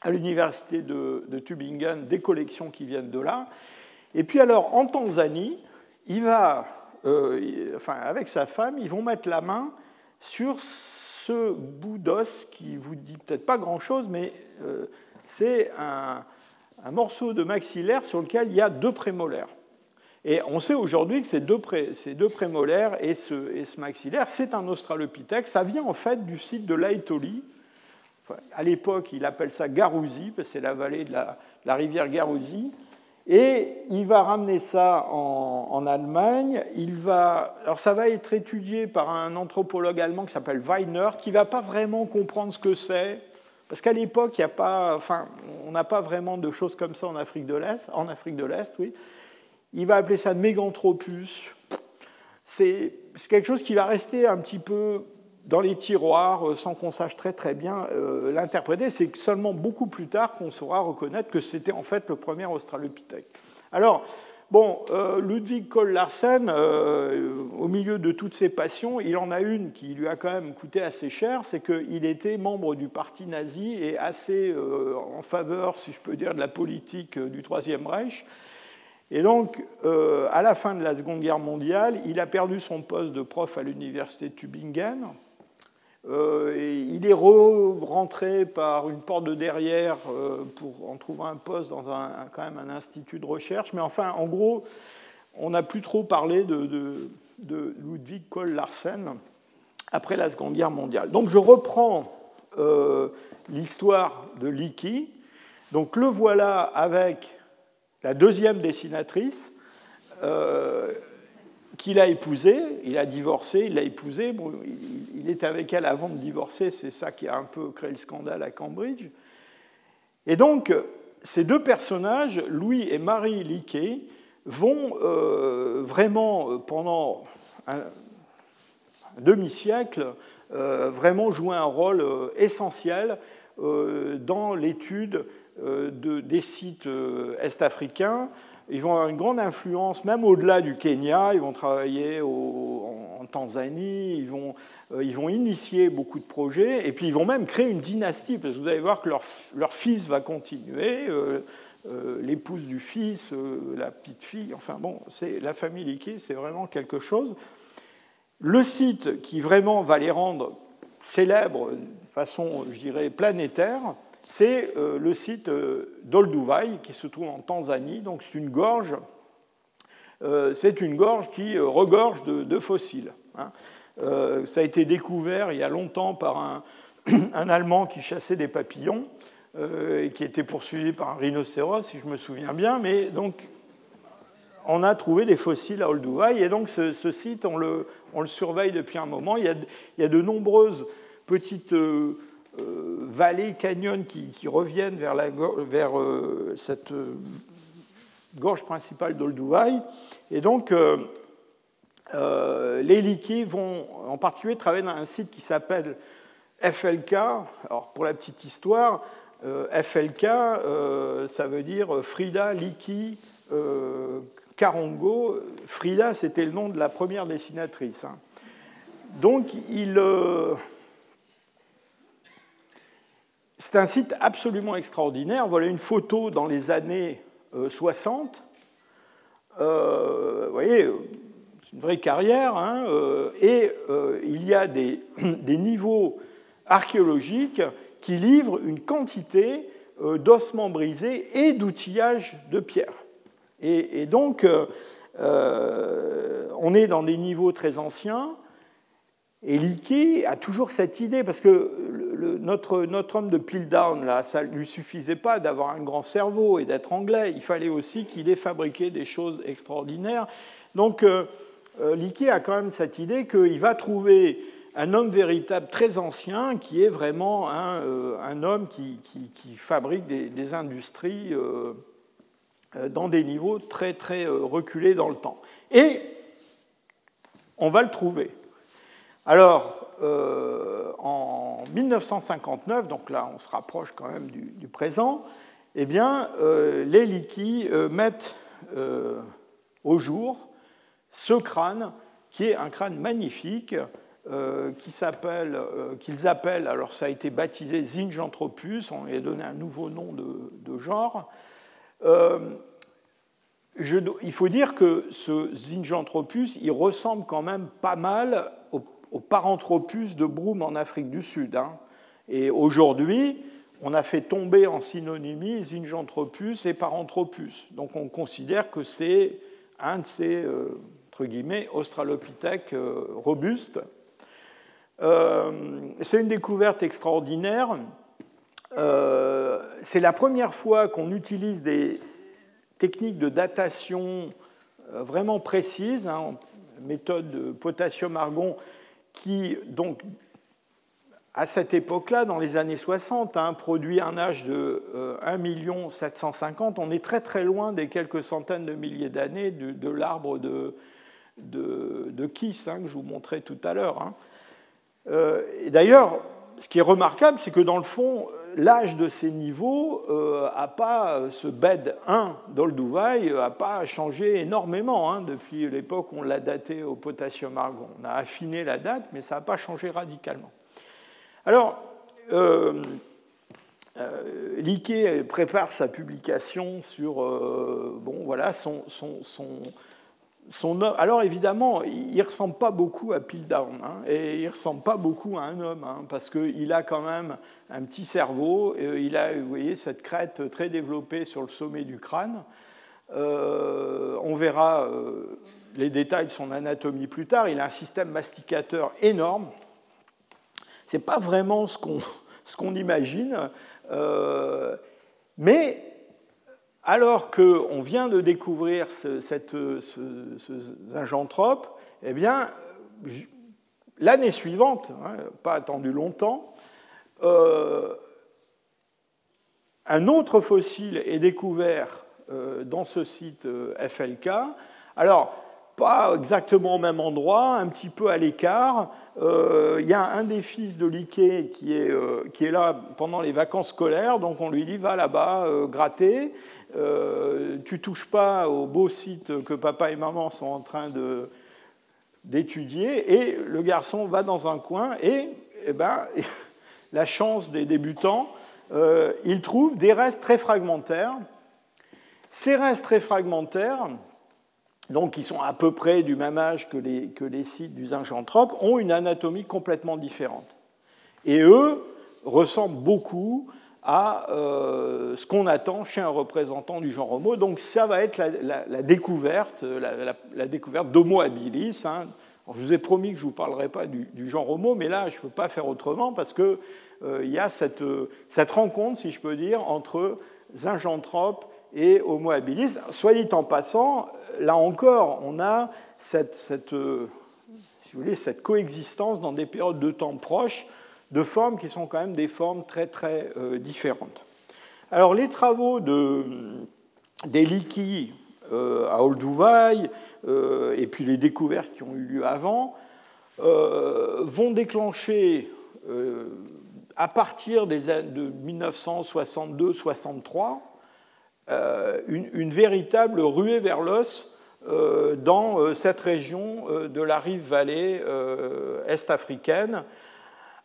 Speaker 2: à l'université de, Tübingen des collections qui viennent de là. Et puis alors, en Tanzanie, il va, euh, enfin, avec sa femme, ils vont mettre la main sur ce bout d'os qui vous dit peut-être pas grand-chose, mais euh, c'est un, morceau de maxillaire sur lequel il y a deux prémolaires. Et on sait aujourd'hui que ces deux, prémolaires et ce, maxillaire, c'est un australopithèque. Ça vient en fait du site de Laetoli. à l'époque, il appelle ça Garouzi, parce que c'est la vallée de la, la rivière Garouzi. Et il va ramener ça en, Allemagne. Il va, alors ça va être étudié par un anthropologue allemand qui s'appelle Weiner, qui ne va pas vraiment comprendre ce que c'est. Parce qu'à l'époque, il a pas, enfin, on n'a pas vraiment de choses comme ça en Afrique de l'Est, en Afrique de l'Est, oui. Il va appeler ça méganthropus. C'est quelque chose qui va rester un petit peu dans les tiroirs euh, sans qu'on sache très très bien euh, l'interpréter. C'est seulement beaucoup plus tard qu'on saura reconnaître que c'était en fait le premier Australopithèque. Alors, bon, euh, Ludwig Kohl Larsen, au milieu de toutes ses passions, il en a une qui lui a quand même coûté assez cher, c'est qu'il était membre du parti nazi et assez en faveur, si je peux dire, de la politique du Troisième Reich. Et donc, à la fin de la Seconde Guerre mondiale, il a perdu son poste de prof à l'université de Tübingen. Euh, il est rentré par une porte de derrière euh, pour en trouver un poste dans un, quand même un institut de recherche. Mais enfin, en gros, on n'a plus trop parlé de, Ludwig Kohl Larsen après la Seconde Guerre mondiale. Donc je reprends l'histoire de Leakey. Donc le voilà avec la deuxième dessinatrice, euh, qu'il a épousée, il a divorcé, il l'a épousée, bon, il, est avec elle avant de divorcer, c'est ça qui a un peu créé le scandale à Cambridge. Et donc, ces deux personnages, Louis et Marie Liquet, vont euh, vraiment, euh, pendant un, demi-siècle, vraiment jouer un rôle essentiel dans l'étude euh, de, des sites euh, est-africains. Ils vont avoir une grande influence, même au-delà du Kenya. Ils vont travailler en, Tanzanie. Ils vont, euh, ils vont initier beaucoup de projets. Et puis, ils vont même créer une dynastie, parce que vous allez voir que leur, fils va continuer. l'épouse du fils, la petite fille, enfin bon, c'est la famille Liquet, c'est vraiment quelque chose. Le site qui vraiment va les rendre célèbres de façon, je dirais, planétaire, c'est euh, le site euh, d'Olduvai qui se trouve en Tanzanie. Donc c'est une gorge, euh, c'est une gorge qui regorge de, fossiles. Hein. ça a été découvert il y a longtemps par un, Allemand qui chassait des papillons et qui était poursuivi par un rhinocéros, si je me souviens bien. Mais donc, on a trouvé des fossiles à Olduvai et donc ce, site, on le, surveille depuis un moment. Il y a, de nombreuses petites vallées, canyons qui, reviennent vers, la, vers euh, cette gorge principale d'Olduvai. Et donc, les liquides vont en particulier travailler dans un site qui s'appelle FLK. Alors, pour la petite histoire, FLK, ça veut dire Frida Liki Carongo, Frida, c'était le nom de la première dessinatrice. Hein. Donc, il, euh, c'est un site absolument extraordinaire. Voilà une photo dans les années 60. Euh, euh, vous voyez, c'est une vraie carrière. Hein, et il y a des, niveaux archéologiques qui livrent une quantité d'ossements brisés et d'outillage de pierre. Et, donc, euh, euh, on est dans des niveaux très anciens. Et Leakey a toujours cette idée, parce que notre, homme de Piltdown, là, ça ne lui suffisait pas d'avoir un grand cerveau et d'être anglais, il fallait aussi qu'il ait fabriqué des choses extraordinaires. Donc, euh, euh a quand même cette idée qu'il va trouver un homme véritable très ancien qui est vraiment un, un homme qui, fabrique des, industries euh, dans des niveaux très très euh, reculés dans le temps. Et on va le trouver. Alors, euh, en 1959, donc là on se rapproche quand même du, présent, eh bien, les Liki mettent au jour ce crâne, qui est un crâne magnifique, qu'ils appellent, alors ça a été baptisé Zinjanthropus, on lui a donné un nouveau nom de, genre, euh, il faut dire que ce Zinjanthropus, il ressemble quand même pas mal au, Paranthropus de Broome en Afrique du Sud. Hein. Et aujourd'hui, on a fait tomber en synonymie Zinjanthropus et Paranthropus. Donc on considère que c'est un de ces, euh, entre guillemets, australopithèques euh, robustes. c'est une découverte extraordinaire. Euh, c'est la première fois qu'on utilise des techniques de datation euh, vraiment précises, hein, méthode potassium-argon, qui, donc, à cette époque-là, dans les années 60, hein, produit un âge de 1 750 On est très très loin des quelques centaines de milliers d'années de, l'arbre de, de, Kiss hein, que je vous montrais tout à l'heure. Euh, et d'ailleurs, ce qui est remarquable, c'est que dans le fond, l'âge de ces niveaux euh, pas, ce bed 1 d'Olduvai n'a pas changé énormément hein, depuis l'époque où on l'a daté au potassium argon. On a affiné la date, mais ça n'a pas changé radicalement. Alors, euh, euh prépare sa publication sur euh, bon, voilà, son alors évidemment, il ressemble pas beaucoup à Piltdown, hein, et il ressemble pas beaucoup à un homme, hein, parce qu'il a quand même un petit cerveau, il a, vous voyez, cette crête très développée sur le sommet du crâne. Euh, on verra euh, les détails de son anatomie plus tard. Il a un système masticateur énorme. Ce n'est pas vraiment ce qu'on imagine, euh, mais alors qu'on vient de découvrir ce, cette, zinjanthrope, eh bien, l'année suivante, hein, pas attendu longtemps, euh, un autre fossile est découvert euh, dans ce site euh, FLK. Alors, pas exactement au même endroit, un petit peu à l'écart. Il y a un des fils de Liquet qui est, qui est là pendant les vacances scolaires, donc on lui dit va là-bas gratter. Euh, tu touches pas au beau site que papa et maman sont en train d'étudier, et le garçon va dans un coin, et, eh ben, la chance des débutants, euh, il trouve des restes très fragmentaires. Ces restes très fragmentaires, donc qui sont à peu près du même âge que les, que les sites du Zinjanthrope, ont une anatomie complètement différente. Et eux ressemblent beaucoup à euh, ce qu'on attend chez un représentant du genre Homo. Donc ça va être la, découverte, la, découverte d'Homo habilis. Hein. je vous ai promis que je ne vous parlerai pas du, genre Homo, mais là, je ne peux pas faire autrement parce qu'il euh, y a cette, cette, rencontre, si je peux dire, entre Zinjanthrope et Homo habilis. Soit dit en passant, là encore, on a cette coexistence dans des périodes de temps proches de formes qui sont quand même des formes très très différentes. Alors les travaux de, des euh, à Olduvai euh, et puis les découvertes qui ont eu lieu avant euh, vont déclencher à partir des de 1962-63 une, une, véritable ruée vers l'os dans cette région de la rive vallée est-africaine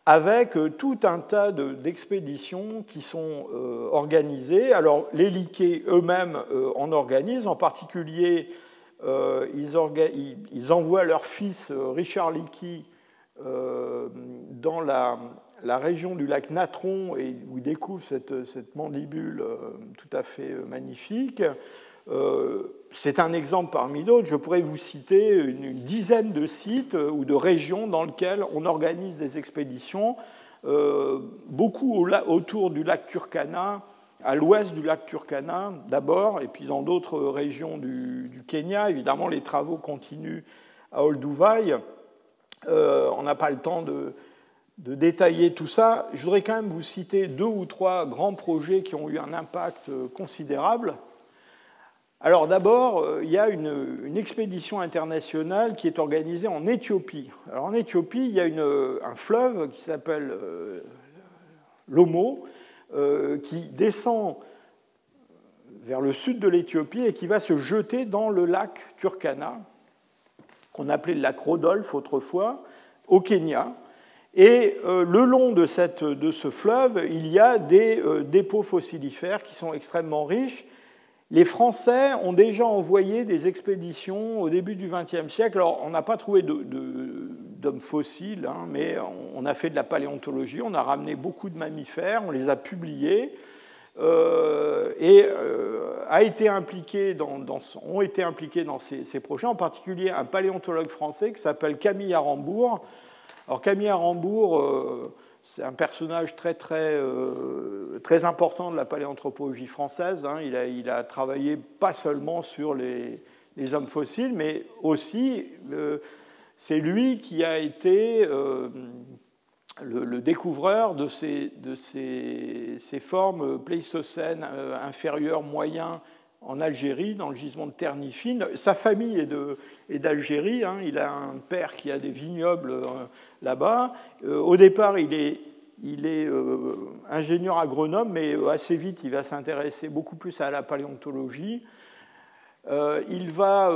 Speaker 2: avec euh, tout un tas d'expéditions qui sont euh, organisées. Alors, les liquets eux-mêmes euh, en organisent, en particulier, ils, envoient leur fils Richard Leakey dans la, région du lac Natron et où ils découvrent cette, cette mandibule tout à fait magnifique. C'est un exemple parmi d'autres. Je pourrais vous citer une dizaine de sites euh, ou de régions dans lesquelles on organise des expéditions, euh, beaucoup autour du lac Turkana, à l'ouest du lac Turkana d'abord, et puis dans d'autres régions du, Kenya. Évidemment, les travaux continuent à Olduvai. Euh, on n'a pas le temps de, de, détailler tout ça. Je voudrais quand même vous citer deux ou trois grands projets qui ont eu un impact considérable. Alors d'abord, euh, il y a une, expédition internationale qui est organisée en Éthiopie. Alors en Éthiopie, il y a un fleuve qui s'appelle euh, l'Omo, euh, qui descend vers le sud de l'Éthiopie et qui va se jeter dans le lac Turkana, qu'on appelait le lac Rodolphe autrefois, au Kenya. Et le long de, ce fleuve, il y a des dépôts fossilifères qui sont extrêmement riches les Français ont déjà envoyé des expéditions au début du XXe siècle. Alors, on n'a pas trouvé d'hommes fossiles, hein, mais on a fait de la paléontologie, on a ramené beaucoup de mammifères, on les a publiés. Euh, et euh, a été impliqué dans, ont été impliqués dans ces, projets, en particulier un paléontologue français qui s'appelle Camille Arambourg. Alors Camille Arambourg, euh, c'est un personnage euh, très important de la paléanthropologie française. Hein. Il, a, travaillé pas seulement sur les, hommes fossiles, mais aussi euh, c'est lui qui a été euh, le, découvreur de ces, ces, formes pléistocènes inférieures, moyens en Algérie, dans le gisement de Ternifine. Sa famille est d'Algérie. Hein. Il a un père qui a des vignobles là-bas. Euh, au départ, il est, euh, ingénieur agronome, mais euh, assez vite, il va s'intéresser beaucoup plus à la paléontologie. il va,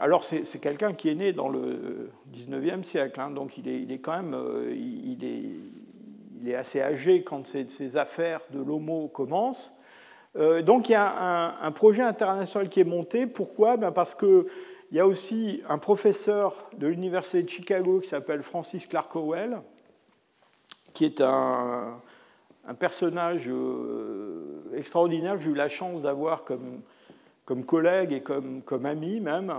Speaker 2: alors c'est quelqu'un qui est né dans le 19e siècle, hein, donc il est, quand même, il est assez âgé quand ces, affaires de l'homo commencent. Donc il y a un, projet international qui est monté. Pourquoi? Ben Parce que il y a aussi un professeur de l'Université de Chicago qui s'appelle Francis Clark Howell, qui est un, personnage euh, extraordinaire que j'ai eu la chance d'avoir comme, comme, collègue et comme ami même.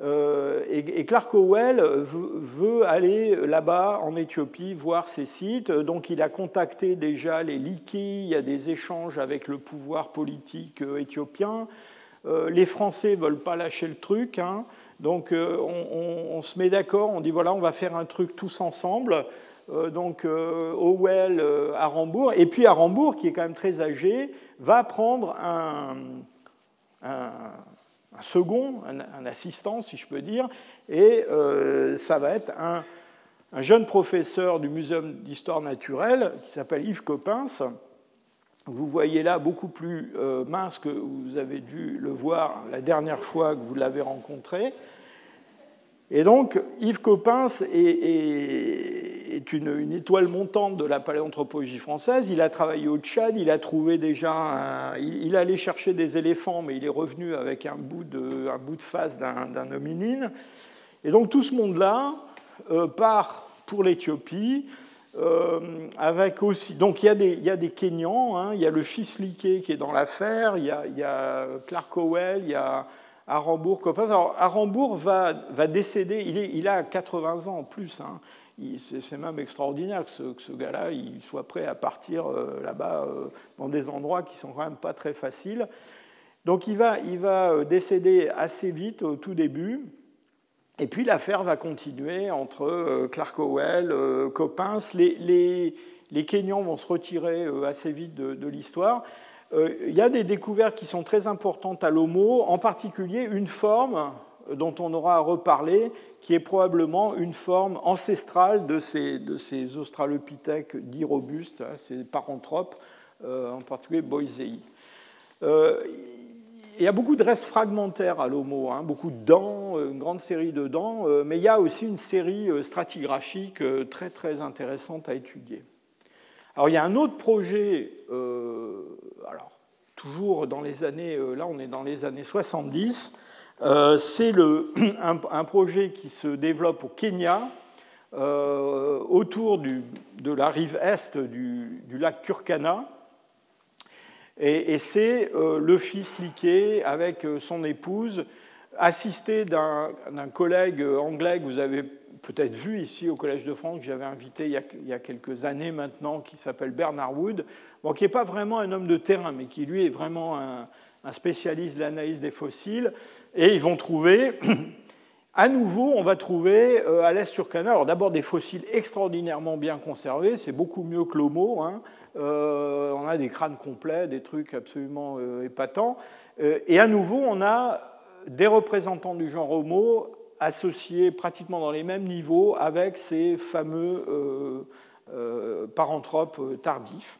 Speaker 2: Euh, et, Clark Howell veut, aller là-bas en Éthiopie voir ces sites. Donc il a contacté déjà les Liki, il y a des échanges avec le pouvoir politique euh, éthiopien. Euh, les Français ne veulent pas lâcher le truc. Hein. donc on, se met d'accord, on dit voilà, on va faire un truc tous ensemble. Donc Howell à Rambourg. Et puis à Rambourg, qui est quand même très âgé, va prendre un, second, un, assistant, si je peux dire. Et ça va être un, un jeune professeur du Muséum d'histoire naturelle qui s'appelle Yves Coppens vous voyez là beaucoup plus euh, mince que vous avez dû le voir la dernière fois que vous l'avez rencontré. Et donc, Yves Coppens est, une, étoile montante de la paléanthropologie française. Il a travaillé au Tchad, il a trouvé déjà. il, allait chercher des éléphants, mais il est revenu avec un bout de, un bout de face d'un hominine. Et donc, tout ce monde-là euh, part pour l'Éthiopie euh, avec aussi, donc il y a des, il y a des Kenyans, hein, il y a le fils Liquet qui est dans l'affaire, il, il, y a Clark Howell, il y a Arambourg-Coppens. Alors, Arambourg va, va décéder, il, est, il, a 80 ans en plus. Hein. C'est même extraordinaire que ce, gars-là soit prêt à partir euh, là-bas euh, dans des endroits qui sont quand même pas très faciles. Donc il va, euh, décéder assez vite au tout début. Et puis l'affaire va continuer entre Clark Howell, Coppens. Les, les, les, Kenyans vont se retirer assez vite de, de l'histoire. Il y a des découvertes qui sont très importantes à l'homo, en particulier une forme dont on aura à reparler, qui est probablement une forme ancestrale de ces, de ces australopithèques dits robustes, hein, ces paranthropes, euh, en particulier Boisei. Euh, il y a beaucoup de restes fragmentaires à l'homo, hein, beaucoup de dents, une grande série de dents, euh, mais il y a aussi une série stratigraphique très très intéressante à étudier. Alors il y a un autre projet, alors toujours dans les années, là on est dans les années 70, euh, c'est un, projet qui se développe au Kenya, euh, autour de la rive est du, lac Turkana. Et, c'est euh, le fils Liké avec son épouse, assisté d'un collègue anglais que vous avez peut-être vu ici au Collège de France, que j'avais invité il y, a, quelques années maintenant, qui s'appelle Bernard Wood, bon, qui n'est pas vraiment un homme de terrain, mais qui lui est vraiment un spécialiste de l'analyse des fossiles. Et ils vont trouver, à nouveau, on va trouver euh, à l'est sur Canard, d'abord des fossiles extraordinairement bien conservés, c'est beaucoup mieux que l'Homo. Hein. Euh, on a des crânes complets, des trucs absolument euh, épatants. et à nouveau, on a des représentants du genre Homo associés pratiquement dans les mêmes niveaux avec ces fameux paranthropes tardifs.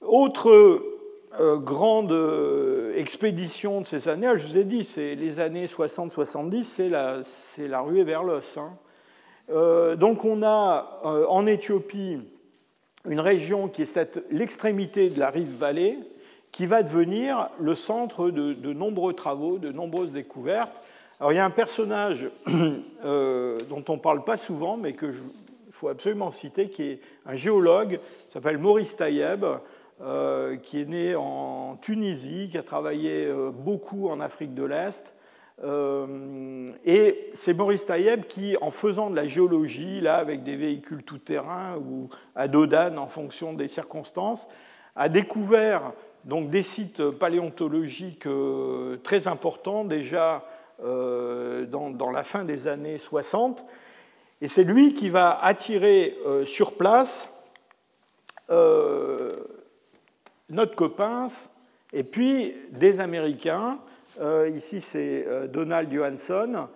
Speaker 2: Autre euh, grande euh, expédition de ces années, je vous ai dit, c'est les années 60-70, c'est la, la, ruée vers l'os. Hein. Euh, donc on a en Éthiopie une région qui est l'extrémité de la rive vallée, qui va devenir le centre de, de, nombreux travaux, de nombreuses découvertes. Alors il y a un personnage dont on ne parle pas souvent, mais qu'il faut absolument citer, qui est un géologue, s'appelle Maurice Tayeb, euh, qui est né en Tunisie, qui a travaillé euh, beaucoup en Afrique de l'Est. Euh, et c'est Maurice Taïeb qui, en faisant de la géologie, là, avec des véhicules tout-terrain ou à Dodane en fonction des circonstances, a découvert donc, des sites paléontologiques très importants déjà dans, la fin des années 60. Et c'est lui qui va attirer sur place notre copain, et puis des Américains. Euh, ici, c'est euh, Donald Johansson.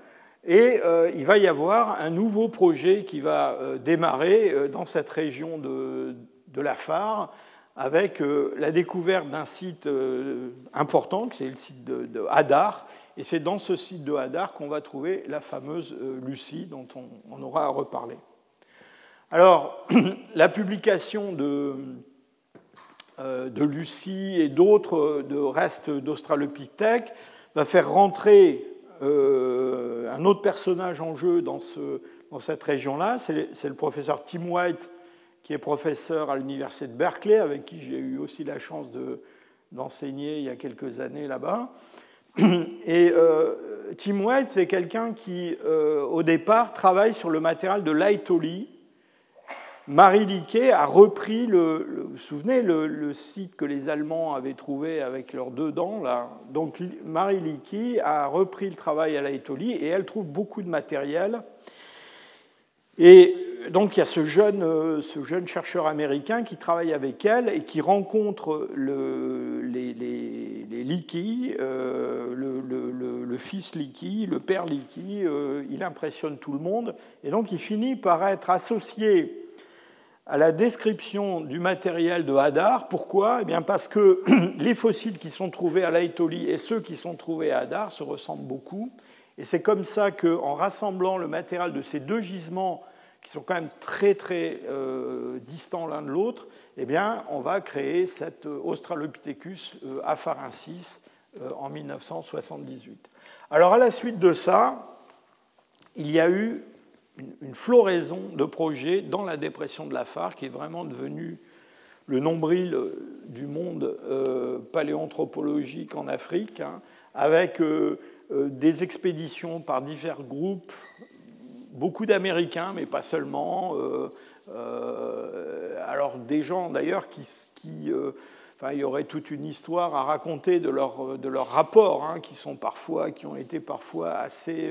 Speaker 2: Et euh, il va y avoir un nouveau projet qui va démarrer dans cette région de, de la Phare avec la découverte d'un site important, c'est le site de, Hadar. Et c'est dans ce site de Hadar qu'on va trouver la fameuse Lucie dont on, aura à reparler. Alors, la publication de, de Lucie et d'autres euh, de restes d'Australopithèque va faire rentrer euh, un autre personnage en jeu dans, ce, dans cette région-là. C'est le professeur Tim White, qui est professeur à l'université de Berkeley, avec qui j'ai eu aussi la chance d'enseigner il y a quelques années là-bas. Et Tim White, c'est quelqu'un qui, au départ, travaille sur le matériel de Laetoli, Marie Liquet a repris, le, vous souvenez, le, site que les Allemands avaient trouvé avec leurs deux dents. Là. Donc Marie Liquet a repris le travail à la et elle trouve beaucoup de matériel. Et donc il y a ce jeune, euh, ce jeune chercheur américain qui travaille avec elle et qui rencontre le, les, les, les euh, le, fils Leakey, le père Leakey. Euh, il impressionne tout le monde. Et donc il finit par être associé à la description du matériel de Hadar. Pourquoi? Eh bien Parce que les fossiles qui sont trouvés à l'Aitoli et ceux qui sont trouvés à Hadar se ressemblent beaucoup. Et c'est comme ça qu'en rassemblant le matériel de ces deux gisements, qui sont quand même très très euh, distants l'un de l'autre, eh bien, on va créer cet Australopithecus euh, afarensis euh, en 1978. Alors à la suite de ça, il y a eu une, floraison de projets dans la dépression de la Phare qui est vraiment devenue le nombril euh, du monde euh, paléanthropologique en Afrique, hein, avec euh, des expéditions par divers groupes, beaucoup d'Américains, mais pas seulement. alors des gens d'ailleurs qui, il y aurait toute une histoire à raconter de leurs leur rapports, hein, qui, sont parfois, qui ont été parfois assez,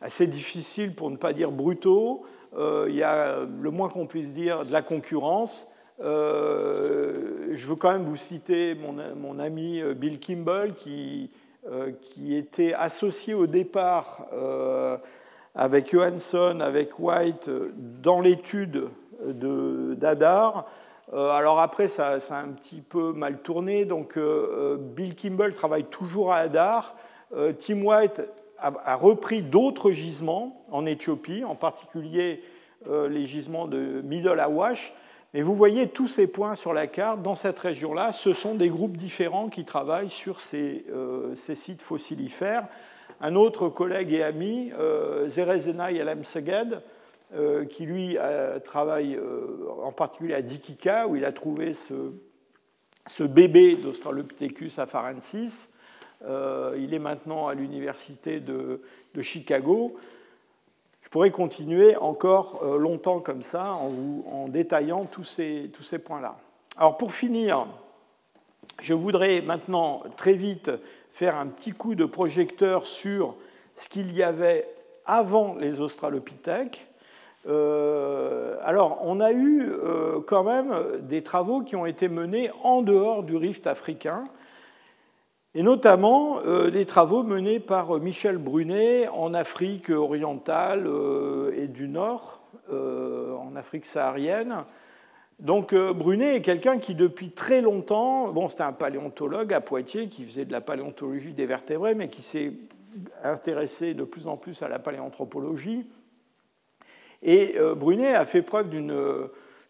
Speaker 2: assez difficiles, pour ne pas dire brutaux. Euh, il y a le moins qu'on puisse dire de la concurrence. Euh, je veux quand même vous citer mon, mon ami euh, Bill Kimball qui, qui, était associé au départ avec Johansson, avec White, dans l'étude d'Adar. alors après, ça, ça, a un petit peu mal tourné. Donc Bill Kimball travaille toujours à Adar. Tim White a, repris d'autres gisements en Éthiopie, en particulier euh, les gisements de Middle Awash. Mais vous voyez tous ces points sur la carte, dans cette région-là, ce sont des groupes différents qui travaillent sur ces, euh, sites fossilifères. Un autre collègue et ami, euh, Zerezena Yalamseged, euh, qui lui travaille en particulier à Dikika, où il a trouvé ce, ce bébé d'Australopithecus afarensis, euh, il est maintenant à l'université de, Chicago. Je pourrais continuer encore euh, longtemps comme ça en, vous, en détaillant tous ces, tous ces points-là. Alors pour finir, je voudrais maintenant très vite faire un petit coup de projecteur sur ce qu'il y avait avant les Australopithèques. Euh, alors, on a eu quand même des travaux qui ont été menés en dehors du rift africain et notamment euh, les travaux menés par Michel Brunet en Afrique orientale euh, et du Nord, euh, en Afrique saharienne. Donc Brunet est quelqu'un qui depuis très longtemps, bon c'était un paléontologue à Poitiers qui faisait de la paléontologie des vertébrés, mais qui s'est intéressé de plus en plus à la paléanthropologie. Et Brunet a fait preuve d'une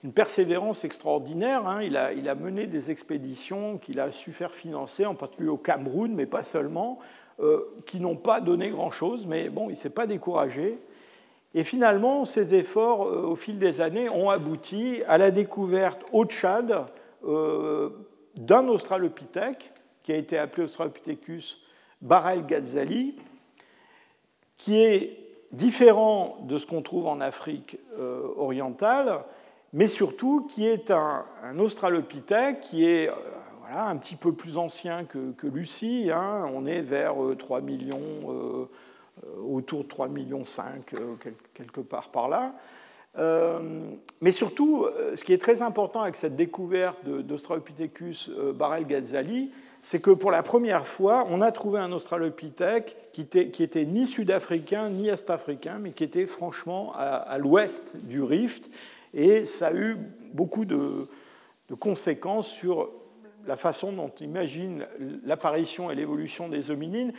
Speaker 2: une persévérance extraordinaire. Hein. Il, a, mené des expéditions qu'il a su faire financer, en particulier au Cameroun, mais pas seulement, euh, qui n'ont pas donné grand-chose, mais bon, il ne s'est pas découragé. Et finalement, ces efforts, euh, au fil des années, ont abouti à la découverte au Tchad euh, d'un Australopithèque, qui a été appelé Australopithecus Barel Ghazali, qui est différent de ce qu'on trouve en Afrique orientale, mais surtout qui est un, australopithèque qui est euh, voilà, un petit peu plus ancien que, que Lucie. Hein. on est vers 3 euh, millions, euh, autour de 3 millions 5, quelque part par là. mais surtout, ce qui est très important avec cette découverte d'Australopithecus Barel-Ghazali, c'est que pour la première fois, on a trouvé un Australopithèque qui était, qui était ni sud-africain ni est-africain, mais qui était franchement à l'ouest du Rift et ça a eu beaucoup de, conséquences sur la façon dont on imagine l'apparition et l'évolution des hominines.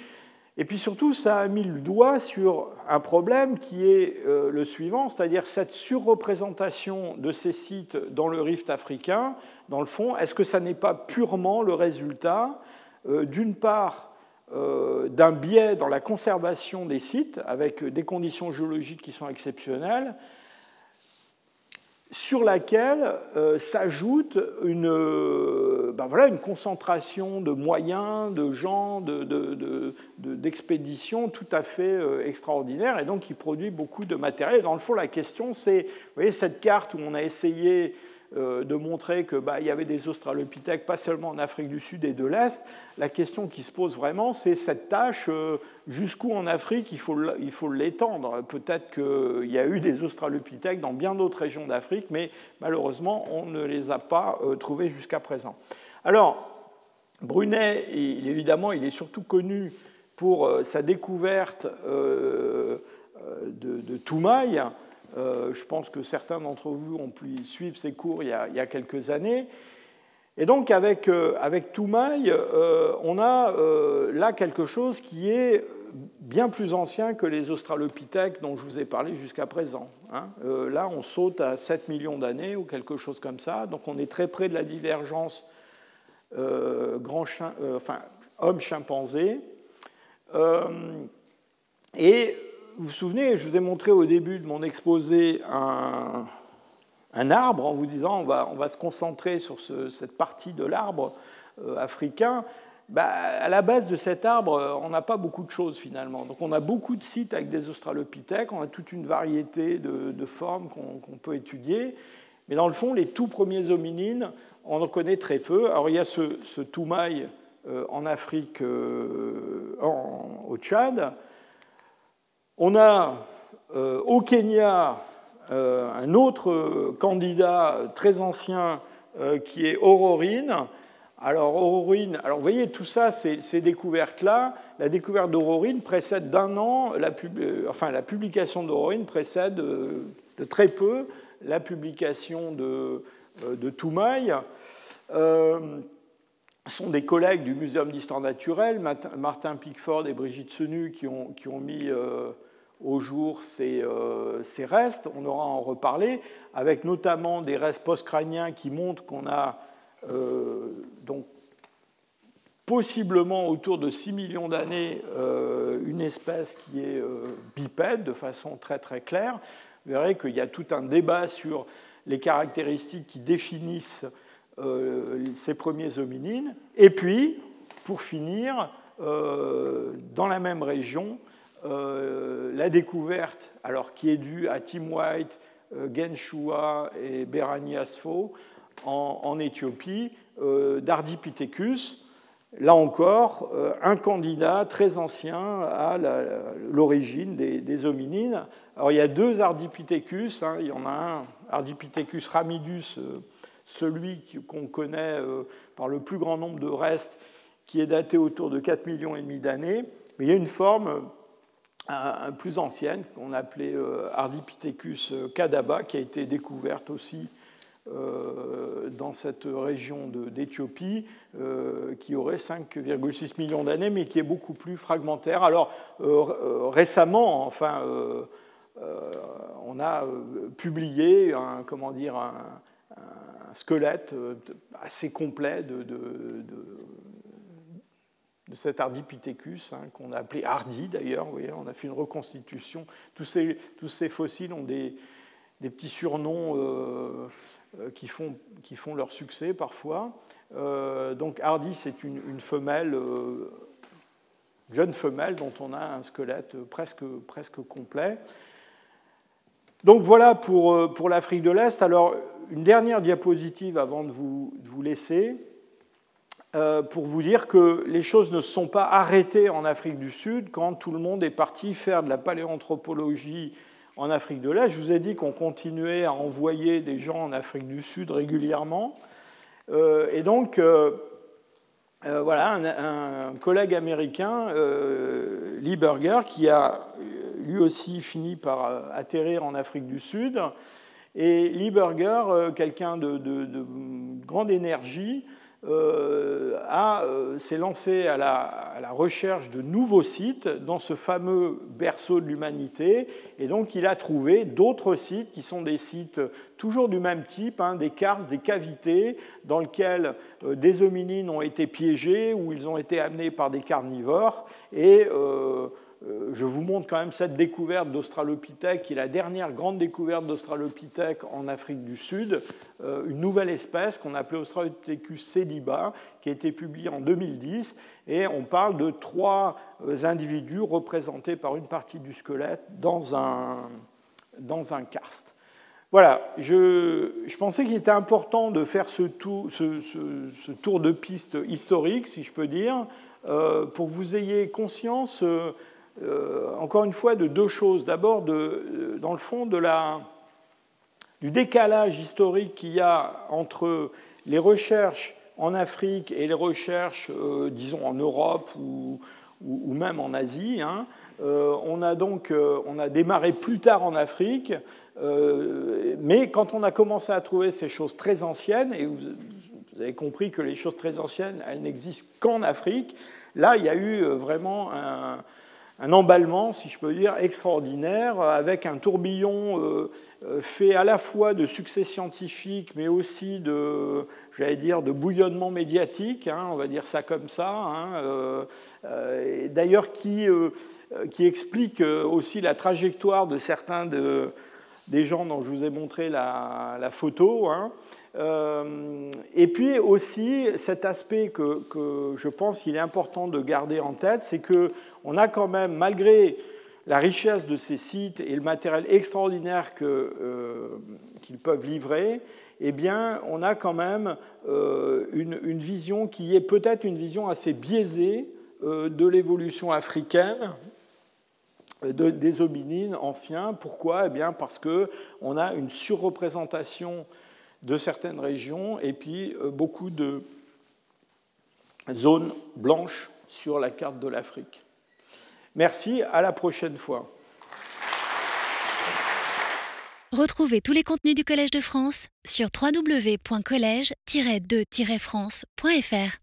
Speaker 2: Et puis surtout, ça a mis le doigt sur un problème qui est euh, le suivant, c'est-à-dire cette surreprésentation de ces sites dans le rift africain, dans le fond, est-ce que ça n'est pas purement le résultat, euh, d'une part, euh, d'un biais dans la conservation des sites, avec des conditions géologiques qui sont exceptionnelles, sur laquelle euh, s'ajoute une, euh, ben voilà, une concentration de moyens, de gens, d'expéditions de, tout à fait euh, extraordinaire et donc qui produit beaucoup de matériel. Dans le fond, la question, c'est, vous voyez, cette carte où on a essayé de montrer qu'il bah, y avait des australopithèques, pas seulement en Afrique du Sud et de l'Est. La question qui se pose vraiment, c'est cette tâche, euh, jusqu'où en Afrique il faut l'étendre Peut-être qu'il y a eu des australopithèques dans bien d'autres régions d'Afrique, mais malheureusement, on ne les a pas euh, trouvés jusqu'à présent. Alors, Brunet, il, évidemment, il est surtout connu pour sa découverte de Toumaï, euh, je pense que certains d'entre vous ont pu suivre ces cours il y a, quelques années. Et donc avec, euh, avec Toumaï, euh, on a là quelque chose qui est bien plus ancien que les australopithèques dont je vous ai parlé jusqu'à présent. Hein. là, on saute à 7 millions d'années ou quelque chose comme ça. Donc on est très près de la divergence grand enfin, homme-chimpanzé. et vous vous souvenez, je vous ai montré au début de mon exposé un, arbre en vous disant on va, on va se concentrer sur cette partie de l'arbre euh, africain. bah, à la base de cet arbre, on n'a pas beaucoup de choses finalement. Donc on a beaucoup de sites avec des australopithèques, on a toute une variété de, formes qu'on peut étudier. Mais dans le fond, les tout premiers hominines, on en connaît très peu. Alors il y a ce, ce Toumaï euh, en Afrique, euh, au Tchad. On a euh, au Kenya un autre candidat très ancien qui est Aurorine. Alors, Aurorine, alors vous voyez, tout ça, ces, découvertes-là, la découverte d'Aurorine précède d'un an, la, enfin, la publication d'Aurorine précède de très peu la publication de, de Toumaï sont des collègues du Muséum d'histoire naturelle, Martin Pickford et Brigitte Senu, qui ont, mis euh, au jour ces, euh, ces, restes. On aura à en reparler, avec notamment des restes post-crâniens qui montrent qu'on a euh, donc possiblement autour de 6 millions d'années une espèce qui est bipède de façon très très claire. Vous verrez qu'il y a tout un débat sur les caractéristiques qui définissent euh, ces premiers hominines. Et puis, pour finir, euh, dans la même région, euh, la découverte, alors qui est due à Tim White, Genshua et Berani Asfo en, Éthiopie, d'Ardipithecus. Là encore, un candidat très ancien à l'origine des, hominines. Alors il y a deux Ardipithecus, hein. il y en a un, Ardipithecus ramidus celui qu'on connaît euh, par le plus grand nombre de restes, qui est daté autour de 4 millions et demi d'années. Mais il y a une forme euh, plus ancienne qu'on appelait euh, Ardipithecus cadaba, qui a été découverte aussi dans cette région d'Éthiopie, qui aurait 5,6 millions d'années, mais qui est beaucoup plus fragmentaire. Alors récemment, enfin, on a publié un, comment dire, un, un squelette euh, assez complet de, cet Ardipithecus, hein, qu'on a appelé Hardy d'ailleurs. On a fait une reconstitution. Tous ces, fossiles ont des, petits surnoms euh, euh, qui, font, leur succès parfois. donc Hardy, c'est une, une, femelle, jeune femelle, dont on a un squelette presque, complet. Donc voilà pour, pour l'Afrique de l'Est. Alors une dernière diapositive avant de vous, laisser, euh, pour vous dire que les choses ne se sont pas arrêtées en Afrique du Sud quand tout le monde est parti faire de la paléanthropologie en Afrique de l'Est. Je vous ai dit qu'on continuait à envoyer des gens en Afrique du Sud régulièrement. Euh, et donc, euh, voilà, un, collègue américain, Lee Berger, qui a lui aussi fini par atterrir en Afrique du Sud, et Lieberger, euh, quelqu'un de, grande énergie, s'est lancé à la, recherche de nouveaux sites dans ce fameux berceau de l'humanité. Et donc il a trouvé d'autres sites qui sont des sites toujours du même type, hein, des karsts, des cavités, dans lesquelles des hominines ont été piégés ou ils ont été amenés par des carnivores. Et euh, je vous montre quand même cette découverte d'Australopithèque, qui est la dernière grande découverte d'Australopithèque en Afrique du Sud, euh, une nouvelle espèce qu'on appelait Australopithecus sediba, qui a été publiée en 2010, et on parle de trois euh, individus représentés par une partie du squelette dans un, dans un karst. Voilà, je, je pensais qu'il était important de faire ce tour, ce, tour, de piste historique, si je peux dire, pour que vous ayez conscience euh, encore une fois, de deux choses. D'abord, euh, dans le fond, du décalage historique qu'il y a entre les recherches en Afrique et les recherches, euh, disons, en Europe ou, même en Asie. Hein. on a donc on a démarré plus tard en Afrique, mais quand on a commencé à trouver ces choses très anciennes, et vous avez compris que les choses très anciennes, elles n'existent qu'en Afrique, là, il y a eu vraiment un, un emballement, si je peux dire, extraordinaire, avec un tourbillon euh, euh, fait à la fois de succès scientifiques, mais aussi de, j'allais dire, de bouillonnement médiatique, hein, on va dire ça comme ça. Hein, euh, d'ailleurs, qui, qui explique aussi la trajectoire de certains de, des gens dont je vous ai montré la, photo. Hein. et puis aussi cet aspect que, je pense qu'il est important de garder en tête, c'est qu'on a quand même, malgré la richesse de ces sites et le matériel extraordinaire qu'ils peuvent livrer, eh on a quand même une, une, vision qui est peut-être une vision assez biaisée de l'évolution africaine des hominines anciens. Pourquoi? Eh bien Parce qu'on a une surreprésentation de certaines régions et puis euh, beaucoup de zones blanches sur la carte de l'Afrique. Merci, à la prochaine fois.
Speaker 1: Retrouvez tous les contenus du Collège de France sur www.colège-2-france.fr.